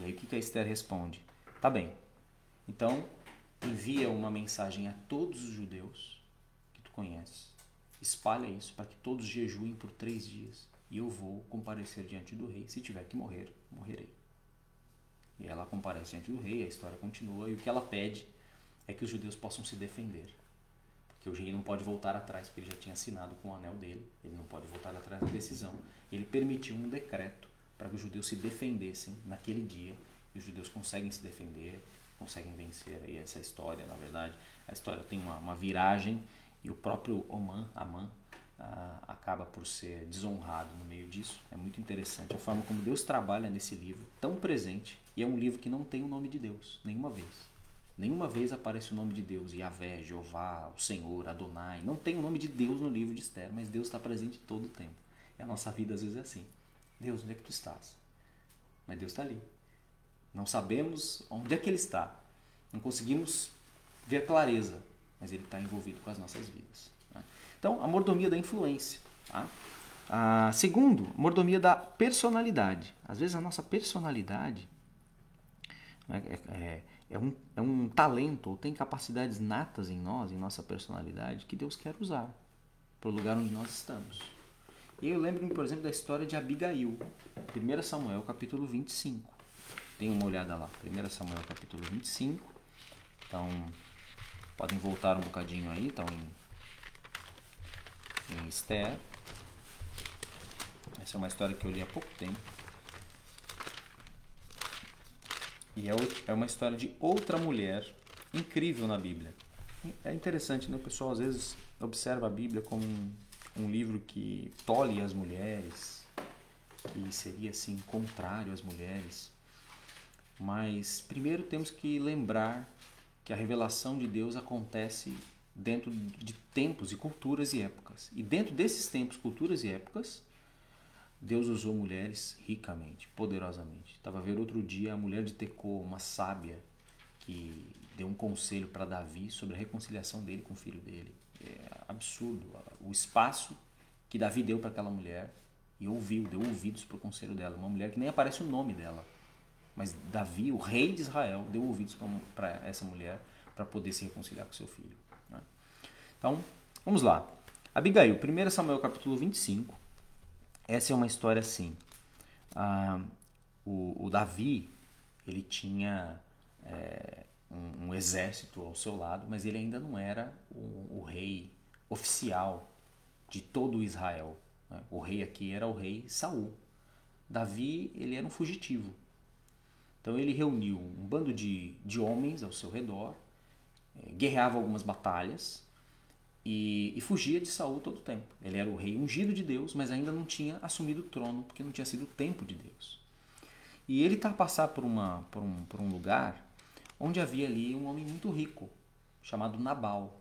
E aí o que a Esther responde? Tá bem. Então, envia uma mensagem a todos os judeus conheces. Espalha isso para que todos jejuem por três dias e eu vou comparecer diante do rei. Se tiver que morrer, morrerei. E ela comparece diante do rei, a história continua, e o que ela pede é que os judeus possam se defender. Porque o rei não pode voltar atrás, porque ele já tinha assinado com o anel dele, ele não pode voltar atrás da decisão. Ele permitiu um decreto para que os judeus se defendessem naquele dia, e os judeus conseguem se defender, conseguem vencer aí essa história, na verdade. A história tem uma, uma viragem, e o próprio Oman, Aman, ah, acaba por ser desonrado no meio disso. É muito interessante a forma como Deus trabalha nesse livro, tão presente, e é um livro que não tem o nome de Deus, nenhuma vez. Nenhuma vez aparece o nome de Deus, Yahvé, Jeová, o Senhor, Adonai. Não tem o nome de Deus no livro de Esther, mas Deus está presente todo o tempo. E a nossa vida às vezes é assim. Deus, onde é que tu estás? Mas Deus está ali. Não sabemos onde é que Ele está. Não conseguimos ver clareza, mas Ele está envolvido com as nossas vidas. Né? Então, a mordomia da influência. Tá? Ah, segundo, mordomia da personalidade. Às vezes a nossa personalidade né, é, é, é, um, é um talento ou tem capacidades natas em nós, em nossa personalidade, que Deus quer usar para o lugar onde nós estamos. E eu lembro-me, por exemplo, da história de Abigail, 1 Samuel capítulo 25. Tem uma olhada lá, 1 Samuel capítulo 25. Então, podem voltar um bocadinho aí, então em, em Esther. Essa é uma história que eu li há pouco tempo. E é, é uma história de outra mulher incrível na Bíblia. É interessante, né? O pessoal às vezes observa a Bíblia como um, um livro que tolhe as mulheres, que seria assim contrário às mulheres. Mas primeiro temos que lembrar que a revelação de Deus acontece dentro de tempos e culturas e épocas. E dentro desses tempos, culturas e épocas, Deus usou mulheres ricamente, poderosamente. Estava a ver outro dia a mulher de Tecô, uma sábia, que deu um conselho para Davi sobre a reconciliação dele com o filho dele. É absurdo o espaço que Davi deu para aquela mulher e ouviu, deu ouvidos para o conselho dela. Uma mulher que nem aparece o nome dela. Mas Davi, o rei de Israel, deu ouvidos para essa mulher para poder se reconciliar com seu filho. Né? Então, vamos lá. Abigail, 1 Samuel capítulo 25 essa é uma história assim. Ah, o, o, Davi, ele tinha é, um, um, exército ao seu lado, mas ele ainda não era o, o rei oficial de todo Israel. Né? O rei aqui era o rei Saul. Davi, ele era um fugitivo. Então ele reuniu um bando de, de homens ao seu redor, é, guerreava algumas batalhas, e, e, fugia de Saul todo o tempo. Ele era o rei ungido de Deus, mas ainda não tinha assumido o trono, porque não tinha sido o tempo de Deus. E ele está a passar por, uma, por, um, por um lugar onde havia ali um homem muito rico, chamado Nabal.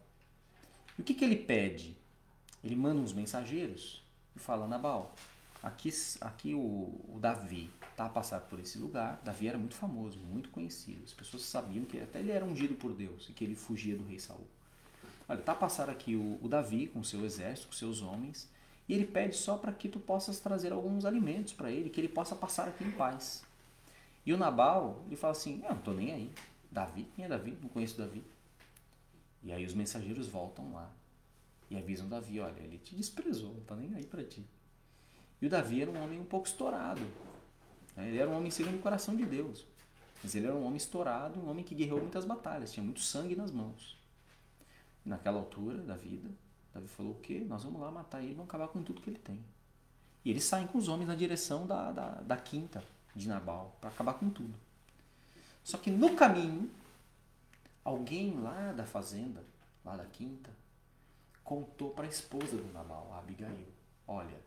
E o que, que ele pede? Ele manda uns mensageiros e fala, Nabal, aqui, aqui o, o Davi está a passar por esse lugar. Davi era muito famoso, muito conhecido. As pessoas sabiam que até ele era ungido por Deus e que ele fugia do rei Saul. Olha, tá passar aqui o, o Davi com seu exército, com seus homens, e ele pede só para que tu possas trazer alguns alimentos para ele, que ele possa passar aqui em paz. E o Nabal, ele fala assim: Eu não estou nem aí. Davi? Quem é Davi? Não conheço Davi. E aí os mensageiros voltam lá e avisam Davi: Olha, ele te desprezou, não está nem aí para ti. E o Davi era um homem um pouco estourado. Né? Ele era um homem segundo o coração de Deus. Mas ele era um homem estourado, um homem que guerreou muitas batalhas, tinha muito sangue nas mãos naquela altura da vida, Davi falou: o quê? Nós vamos lá matar ele, vamos acabar com tudo que ele tem. E eles saem com os homens na direção da, da, da quinta de Nabal, para acabar com tudo. Só que no caminho, alguém lá da fazenda, lá da quinta, contou para a esposa do Nabal, a Abigail: Olha,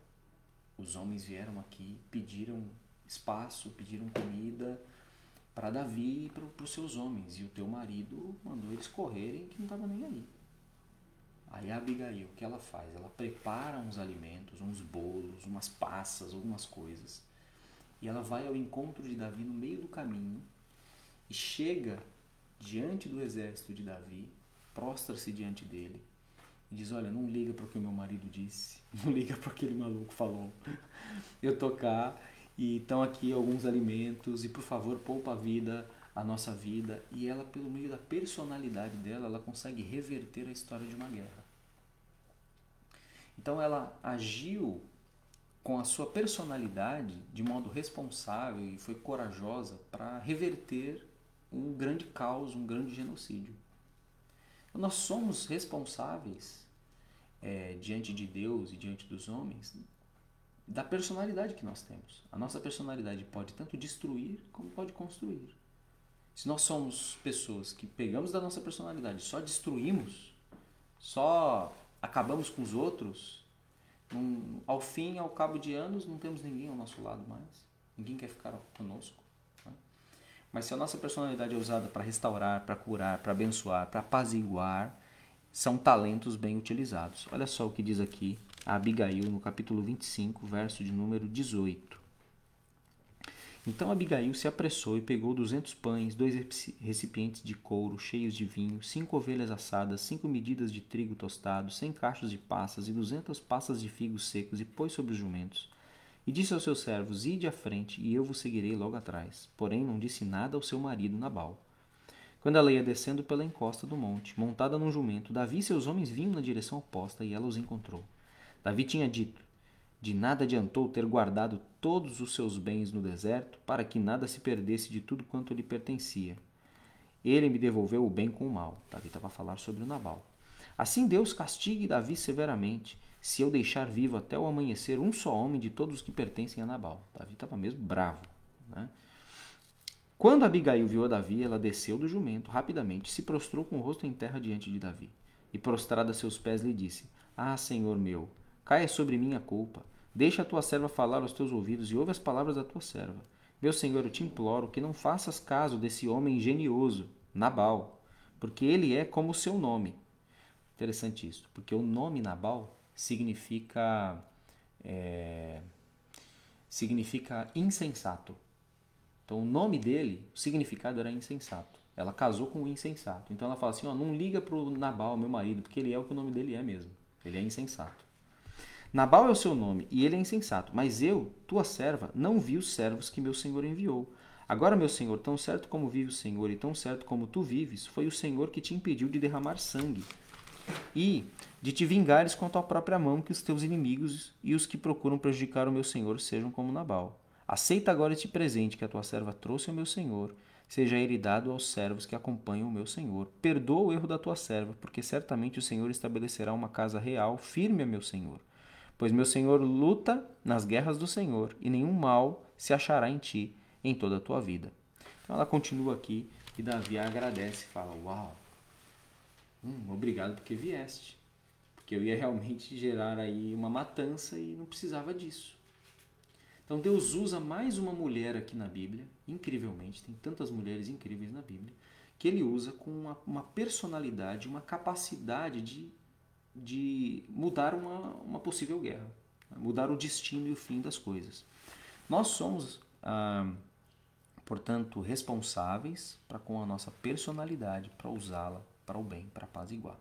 os homens vieram aqui, pediram espaço, pediram comida para Davi e para os seus homens, e o teu marido mandou eles correrem que não estava nem aí. Aí a Abigail, o que ela faz? Ela prepara uns alimentos, uns bolos, umas passas, algumas coisas. E ela vai ao encontro de Davi no meio do caminho e chega diante do exército de Davi, prostra-se diante dele e diz: Olha, não liga para o que o meu marido disse, não liga para o que aquele maluco falou. Eu cá e estão aqui alguns alimentos e por favor poupa a vida a nossa vida e ela, pelo meio da personalidade dela, ela consegue reverter a história de uma guerra. Então ela agiu com a sua personalidade de modo responsável e foi corajosa para reverter um grande caos, um grande genocídio. Nós somos responsáveis é, diante de Deus e diante dos homens da personalidade que nós temos. A nossa personalidade pode tanto destruir como pode construir. Se nós somos pessoas que pegamos da nossa personalidade, só destruímos, só acabamos com os outros, num, ao fim, ao cabo de anos, não temos ninguém ao nosso lado mais. Ninguém quer ficar conosco. Mas se a nossa personalidade é usada para restaurar, para curar, para abençoar, para apaziguar, são talentos bem utilizados. Olha só o que diz aqui a Abigail no capítulo 25, verso de número 18. Então Abigail se apressou e pegou duzentos pães, dois recipientes de couro cheios de vinho, cinco ovelhas assadas, cinco medidas de trigo tostado, cem cachos de passas e duzentas passas de figos secos, e pôs sobre os jumentos. E disse aos seus servos: Ide à frente, e eu vos seguirei logo atrás. Porém, não disse nada ao seu marido Nabal. Quando ela ia descendo pela encosta do monte, montada num jumento, Davi e seus homens vinham na direção oposta, e ela os encontrou. Davi tinha dito: de nada adiantou ter guardado todos os seus bens no deserto, para que nada se perdesse de tudo quanto lhe pertencia. Ele me devolveu o bem com o mal. Davi estava a falar sobre o Nabal. Assim Deus castigue Davi severamente, se eu deixar vivo até o amanhecer um só homem de todos os que pertencem a Nabal. Davi estava mesmo bravo. Né? Quando Abigail viu a Davi, ela desceu do jumento rapidamente, se prostrou com o rosto em terra diante de Davi. E prostrada a seus pés lhe disse: Ah, Senhor meu, Caia sobre mim a culpa. Deixa a tua serva falar aos teus ouvidos e ouve as palavras da tua serva. Meu senhor, eu te imploro que não faças caso desse homem engenioso, Nabal, porque ele é como o seu nome. Interessante isso, porque o nome Nabal significa é, significa insensato. Então o nome dele, o significado era insensato. Ela casou com um insensato. Então ela fala assim, ó, não liga pro Nabal, meu marido, porque ele é o que o nome dele é mesmo. Ele é insensato. Nabal é o seu nome, e ele é insensato. Mas eu, tua serva, não vi os servos que meu senhor enviou. Agora, meu senhor, tão certo como vive o Senhor e tão certo como tu vives, foi o Senhor que te impediu de derramar sangue e de te vingares com a tua própria mão que os teus inimigos e os que procuram prejudicar o meu senhor sejam como Nabal. Aceita agora este presente que a tua serva trouxe ao meu senhor, seja ele dado aos servos que acompanham o meu senhor. Perdoa o erro da tua serva, porque certamente o Senhor estabelecerá uma casa real firme a meu senhor. Pois meu Senhor luta nas guerras do Senhor, e nenhum mal se achará em ti em toda a tua vida. Então ela continua aqui e Davi agradece e fala: Uau, hum, obrigado porque vieste. Porque eu ia realmente gerar aí uma matança e não precisava disso. Então Deus usa mais uma mulher aqui na Bíblia, incrivelmente, tem tantas mulheres incríveis na Bíblia, que ele usa com uma, uma personalidade, uma capacidade de de mudar uma, uma possível guerra, né? mudar o destino e o fim das coisas. Nós somos, ah, portanto, responsáveis para com a nossa personalidade, para usá-la para o bem, para apaziguar.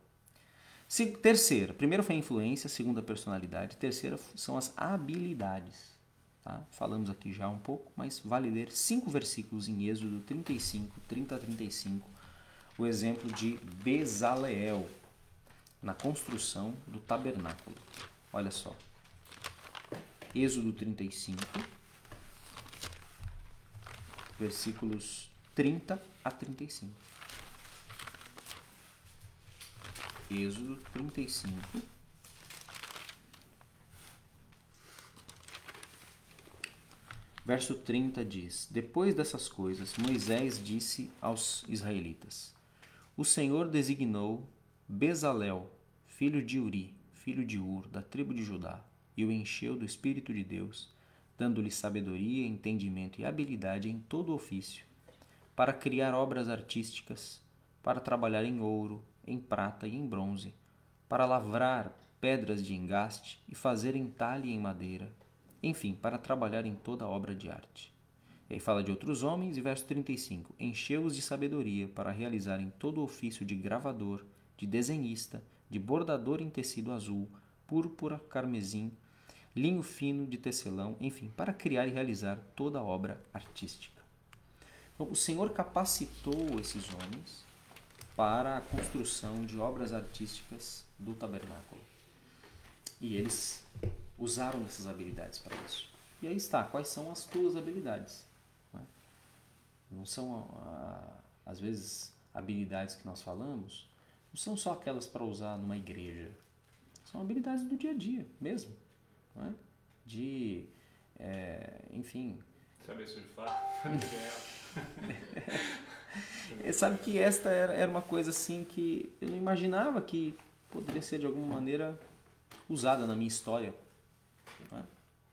Se, terceira, primeiro foi a influência, segunda a personalidade, terceira são as habilidades. Tá? Falamos aqui já um pouco, mas vale ler cinco versículos em Êxodo 35, 30 a 35, o exemplo de Bezaleel, na construção do tabernáculo. Olha só. Êxodo 35, versículos 30 a 35. Êxodo 35. Verso 30 diz: Depois dessas coisas, Moisés disse aos israelitas: O Senhor designou Bezalel, filho de Uri, filho de Ur, da tribo de Judá, e o encheu do Espírito de Deus, dando-lhe sabedoria, entendimento e habilidade em todo ofício, para criar obras artísticas, para trabalhar em ouro, em prata e em bronze, para lavrar pedras de engaste e fazer entalhe em madeira, enfim, para trabalhar em toda obra de arte. E aí fala de outros homens, e verso 35: Encheu-os de sabedoria para realizarem todo o ofício de gravador, de desenhista, de bordador em tecido azul, púrpura, carmesim, linho fino de tecelão, enfim, para criar e realizar toda a obra artística. Então, o Senhor capacitou esses homens para a construção de obras artísticas do tabernáculo. E eles usaram essas habilidades para isso. E aí está, quais são as tuas habilidades? Não são, às vezes, habilidades que nós falamos, não são só aquelas para usar numa igreja. São habilidades do dia a dia mesmo. É? De, é, enfim. Saber surfar. é, sabe que esta era, uma coisa assim que eu não imaginava que poderia ser de alguma maneira usada na minha história. É?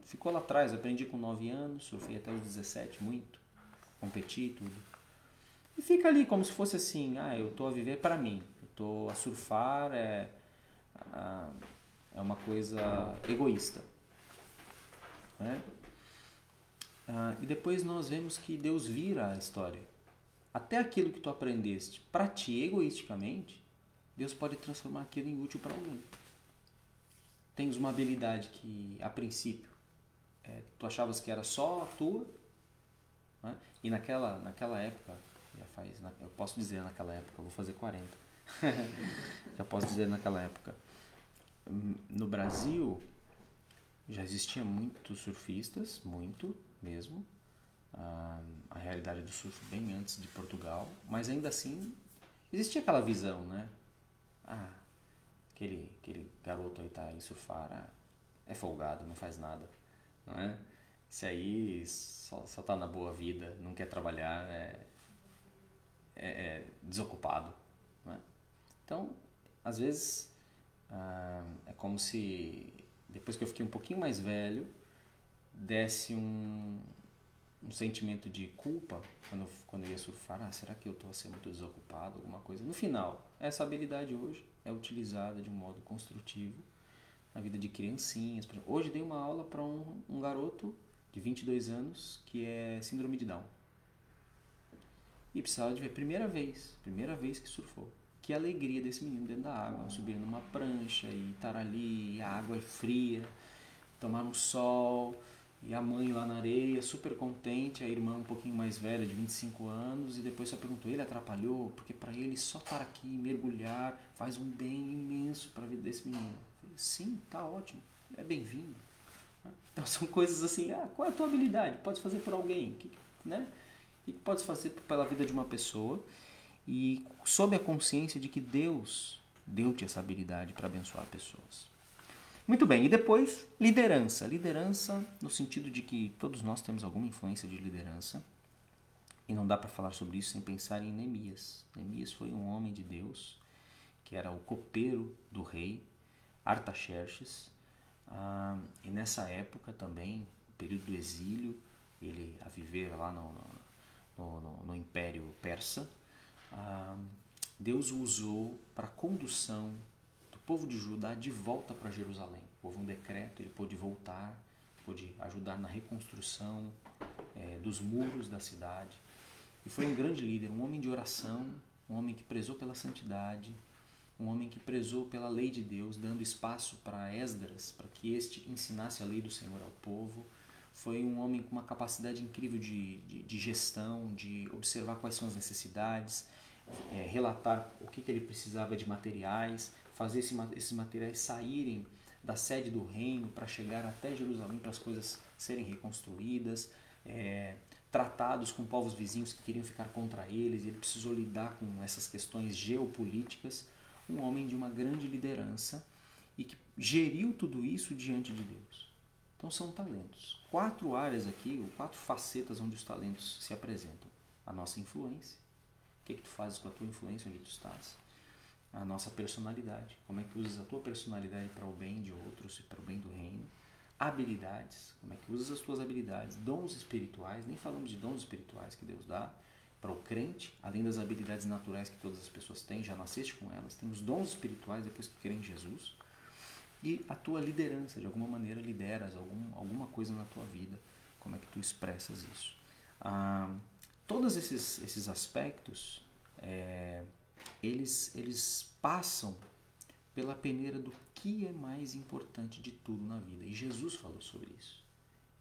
Ficou lá atrás, aprendi com 9 anos, surfei até os 17, muito, competi tudo. E fica ali como se fosse assim, ah, eu estou a viver para mim, eu estou a surfar, é, é uma coisa egoísta. Né? Ah, e depois nós vemos que Deus vira a história. Até aquilo que tu aprendeste para ti egoisticamente, Deus pode transformar aquilo em útil para alguém. Tens uma habilidade que, a princípio, é, tu achavas que era só tua, né? e naquela, naquela época, já faz, eu posso dizer naquela época, vou fazer 40, já posso dizer naquela época, no Brasil já existia muitos surfistas, muito mesmo. A, realidade do surf bem antes de Portugal, mas ainda assim existia aquela visão, né? Ah, aquele, aquele garoto aí tá aí surfar, ah, é folgado, não faz nada, não é? Esse aí só, só tá na boa vida, não quer trabalhar, é, é, é desocupado, não é? Então, às vezes ah, é como se depois que eu fiquei um pouquinho mais velho desse um, um sentimento de culpa quando, quando eu ia surfar. Ah, será que eu estou sendo muito desocupado? Alguma coisa. No final, essa habilidade hoje é utilizada de um modo construtivo na vida de criancinhas. Hoje dei uma aula para um, um garoto de 22 anos que é síndrome de Down. E precisava de ver, primeira vez, primeira vez que surfou que alegria desse menino dentro da água, subir numa prancha e estar ali, a água é fria, tomar um sol, e a mãe lá na areia, super contente, a irmã um pouquinho mais velha, de 25 anos, e depois só perguntou: ele atrapalhou? Porque para ele só estar aqui, mergulhar, faz um bem imenso para a vida desse menino. Falei, Sim, tá ótimo, é bem-vindo. Então são coisas assim: ah, qual é a tua habilidade? Pode fazer por alguém, né? O que pode fazer pela vida de uma pessoa? e sob a consciência de que Deus deu-te essa habilidade para abençoar pessoas. Muito bem, e depois liderança. Liderança no sentido de que todos nós temos alguma influência de liderança. E não dá para falar sobre isso sem pensar em Neemias. Neemias foi um homem de Deus que era o copeiro do rei Artaxerxes. Ah, e nessa época também, período do exílio, ele a viver lá no, no, no, no Império Persa, ah, Deus o usou para a condução povo de Judá de volta para Jerusalém. Houve um decreto, ele pôde voltar, pôde ajudar na reconstrução é, dos muros da cidade. E foi um grande líder, um homem de oração, um homem que prezou pela santidade, um homem que prezou pela lei de Deus, dando espaço para Esdras, para que este ensinasse a lei do Senhor ao povo. Foi um homem com uma capacidade incrível de, de, de gestão, de observar quais são as necessidades, é, relatar o que, que ele precisava de materiais, fazer esse, esses materiais saírem da sede do reino para chegar até Jerusalém para as coisas serem reconstruídas, é, tratados com povos vizinhos que queriam ficar contra eles, ele precisou lidar com essas questões geopolíticas. Um homem de uma grande liderança e que geriu tudo isso diante de Deus. Então são talentos. Quatro áreas aqui, quatro facetas onde os talentos se apresentam: a nossa influência, o que, que tu fazes com a tua influência onde tu estás? A nossa personalidade. Como é que usas a tua personalidade para o bem de outros e para o bem do reino? Habilidades. Como é que usas as tuas habilidades? Dons espirituais. Nem falamos de dons espirituais que Deus dá para o crente, além das habilidades naturais que todas as pessoas têm, já nasceste com elas. Tem os dons espirituais depois que crê em Jesus. E a tua liderança, de alguma maneira lideras algum, alguma coisa na tua vida. Como é que tu expressas isso? Ah, todos esses, esses aspectos, é, eles, eles passam pela peneira do que é mais importante de tudo na vida. E Jesus falou sobre isso.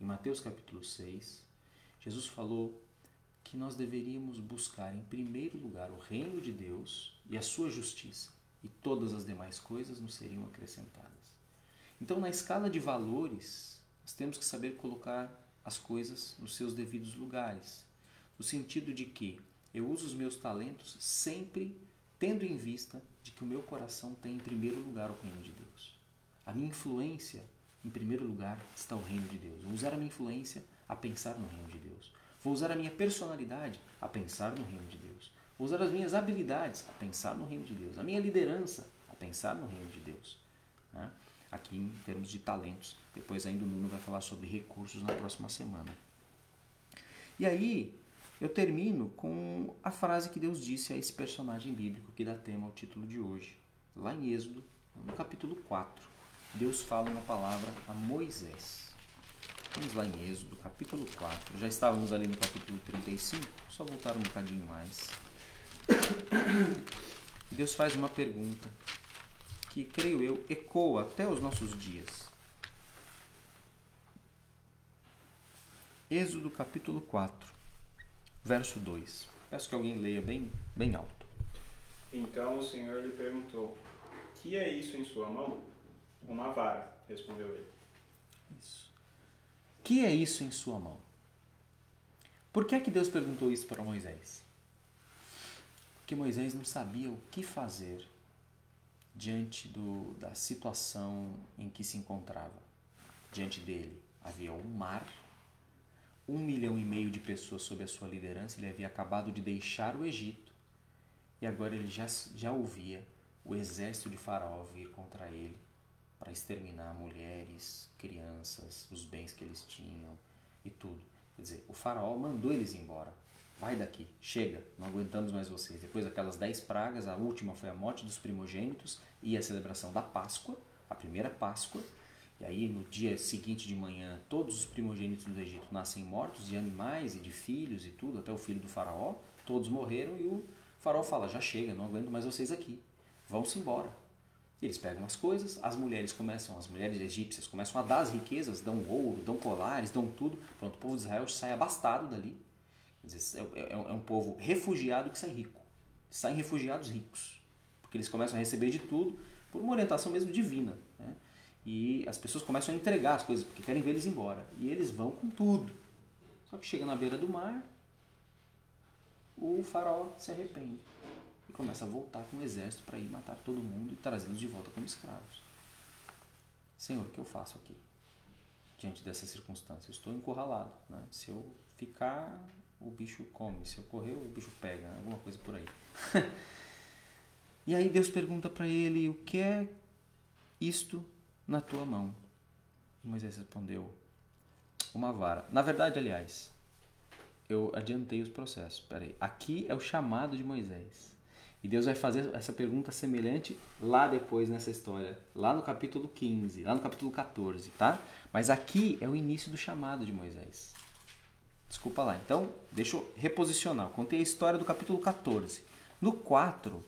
Em Mateus capítulo 6, Jesus falou que nós deveríamos buscar em primeiro lugar o reino de Deus e a sua justiça, e todas as demais coisas nos seriam acrescentadas. Então, na escala de valores, nós temos que saber colocar as coisas nos seus devidos lugares, no sentido de que eu uso os meus talentos sempre tendo em vista de que o meu coração tem em primeiro lugar o reino de Deus. A minha influência, em primeiro lugar, está o reino de Deus. Vou usar a minha influência a pensar no reino de Deus. Vou usar a minha personalidade a pensar no reino de Deus. Vou usar as minhas habilidades a pensar no reino de Deus. A minha liderança a pensar no reino de Deus. Né? Aqui em termos de talentos. Depois ainda o Nuno vai falar sobre recursos na próxima semana. E aí, eu termino com a frase que Deus disse a esse personagem bíblico que dá tema ao título de hoje. Lá em Êxodo, no capítulo 4, Deus fala uma palavra a Moisés. Vamos lá em Êxodo, capítulo 4. Já estávamos ali no capítulo 35, só voltar um bocadinho mais. Deus faz uma pergunta que, creio eu, ecoa até os nossos dias. Êxodo capítulo 4 verso 2. Peço que alguém leia bem, bem alto. Então o Senhor lhe perguntou: Que é isso em sua mão? Uma vara, respondeu ele. Isso. Que é isso em sua mão? Por que é que Deus perguntou isso para Moisés? Porque Moisés não sabia o que fazer diante do, da situação em que se encontrava. Diante dele havia um mar um milhão e meio de pessoas sob a sua liderança, ele havia acabado de deixar o Egito e agora ele já, já ouvia o exército de Faraó vir contra ele para exterminar mulheres, crianças, os bens que eles tinham e tudo. Quer dizer, o Faraó mandou eles embora. Vai daqui, chega, não aguentamos mais vocês. Depois daquelas dez pragas, a última foi a morte dos primogênitos e a celebração da Páscoa, a primeira Páscoa. E aí, no dia seguinte de manhã, todos os primogênitos do Egito nascem mortos, de animais e de filhos e tudo, até o filho do faraó, todos morreram e o faraó fala: Já chega, não aguento mais vocês aqui, vão-se embora. Eles pegam as coisas, as mulheres começam, as mulheres egípcias começam a dar as riquezas, dão ouro, dão colares, dão tudo. Pronto, o povo de Israel sai abastado dali. Dizer, é, é, é um povo refugiado que sai rico. Saem refugiados ricos. Porque eles começam a receber de tudo por uma orientação mesmo divina. Né? E as pessoas começam a entregar as coisas, porque querem ver eles embora. E eles vão com tudo. Só que chega na beira do mar, o faraó se arrepende. E começa a voltar com o exército para ir matar todo mundo e trazê-los de volta como escravos. Senhor, o que eu faço aqui? Diante dessa circunstância. Eu estou encurralado. Né? Se eu ficar, o bicho come. Se eu correr, o bicho pega. Né? Alguma coisa por aí. e aí Deus pergunta para ele: o que é isto na tua mão. Moisés respondeu: Uma vara. Na verdade, aliás, eu adiantei os processos. Peraí. Aqui é o chamado de Moisés. E Deus vai fazer essa pergunta semelhante lá depois nessa história, lá no capítulo 15, lá no capítulo 14, tá? Mas aqui é o início do chamado de Moisés. Desculpa lá. Então, deixa eu reposicionar. Eu contei a história do capítulo 14. No 4,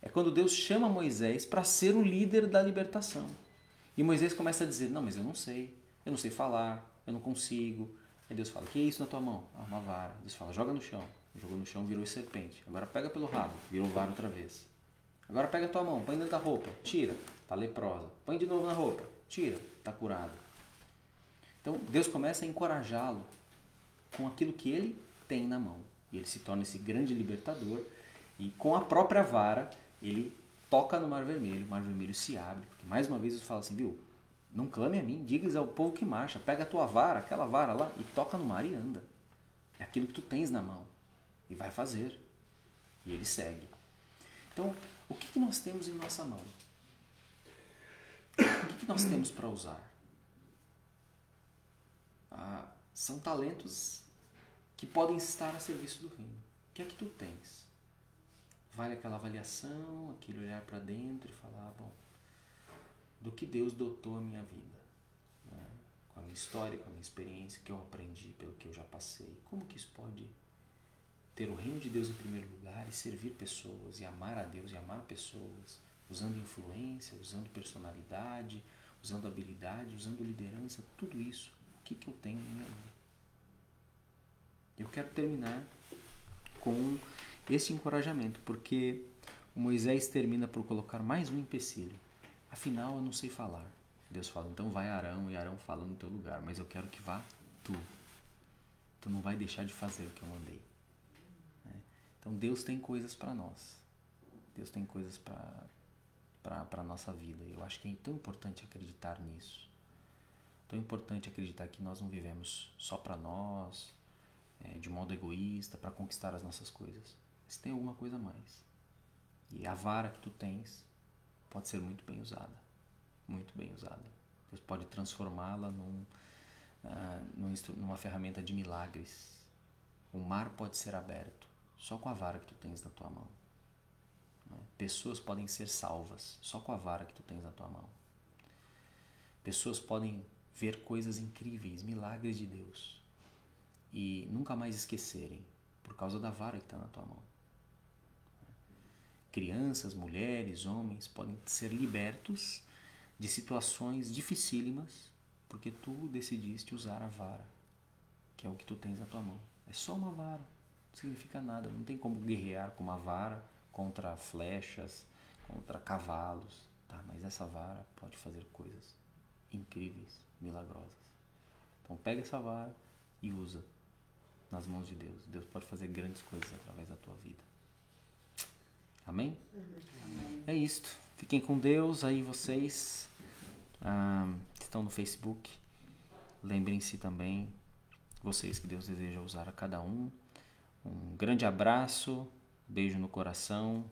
é quando Deus chama Moisés para ser o líder da libertação. E Moisés começa a dizer: Não, mas eu não sei, eu não sei falar, eu não consigo. Aí Deus fala: Que é isso na tua mão? Ah, uma vara. Deus fala: Joga no chão. Jogou no chão, virou serpente. Agora pega pelo rabo, virou vara outra vez. Agora pega a tua mão, põe dentro da roupa, tira, tá leprosa. Põe de novo na roupa, tira, tá curada. Então Deus começa a encorajá-lo com aquilo que ele tem na mão. E ele se torna esse grande libertador. E com a própria vara, ele toca no Mar Vermelho, o Mar Vermelho se abre. Porque mais uma vez ele fala assim, viu? Não clame a mim, digas ao povo que marcha, pega a tua vara, aquela vara lá, e toca no mar e anda. É aquilo que tu tens na mão. E vai fazer. E ele segue. Então, o que, que nós temos em nossa mão? O que, que nós temos para usar? Ah, são talentos que podem estar a serviço do reino. O que é que tu tens? Vale aquela avaliação, aquele olhar para dentro e falar, ah, bom, do que Deus dotou a minha vida, né? com a minha história, com a minha experiência, que eu aprendi, pelo que eu já passei. Como que isso pode ter o reino de Deus em primeiro lugar e servir pessoas e amar a Deus e amar pessoas, usando influência, usando personalidade, usando habilidade, usando liderança, tudo isso. O que, que eu tenho na minha vida? Eu quero terminar com esse encorajamento, porque Moisés termina por colocar mais um empecilho. Afinal, eu não sei falar. Deus fala, então vai Arão, e Arão fala no teu lugar, mas eu quero que vá tu. Tu não vai deixar de fazer o que eu mandei. Né? Então Deus tem coisas para nós. Deus tem coisas para a nossa vida. Eu acho que é tão importante acreditar nisso. Tão importante acreditar que nós não vivemos só para nós, é, de modo egoísta, para conquistar as nossas coisas. Mas tem alguma coisa a mais. E a vara que tu tens pode ser muito bem usada. Muito bem usada. Deus pode transformá-la num, uh, numa ferramenta de milagres. O mar pode ser aberto só com a vara que tu tens na tua mão. Né? Pessoas podem ser salvas só com a vara que tu tens na tua mão. Pessoas podem ver coisas incríveis, milagres de Deus e nunca mais esquecerem por causa da vara que está na tua mão. Crianças, mulheres, homens podem ser libertos de situações dificílimas porque tu decidiste usar a vara, que é o que tu tens na tua mão. É só uma vara, não significa nada, não tem como guerrear com uma vara contra flechas, contra cavalos, tá? Mas essa vara pode fazer coisas incríveis, milagrosas. Então pega essa vara e usa nas mãos de Deus. Deus pode fazer grandes coisas através da tua vida. Amém? É isto. Fiquem com Deus aí vocês ah, estão no Facebook. Lembrem-se também, vocês que Deus deseja usar a cada um. Um grande abraço, beijo no coração.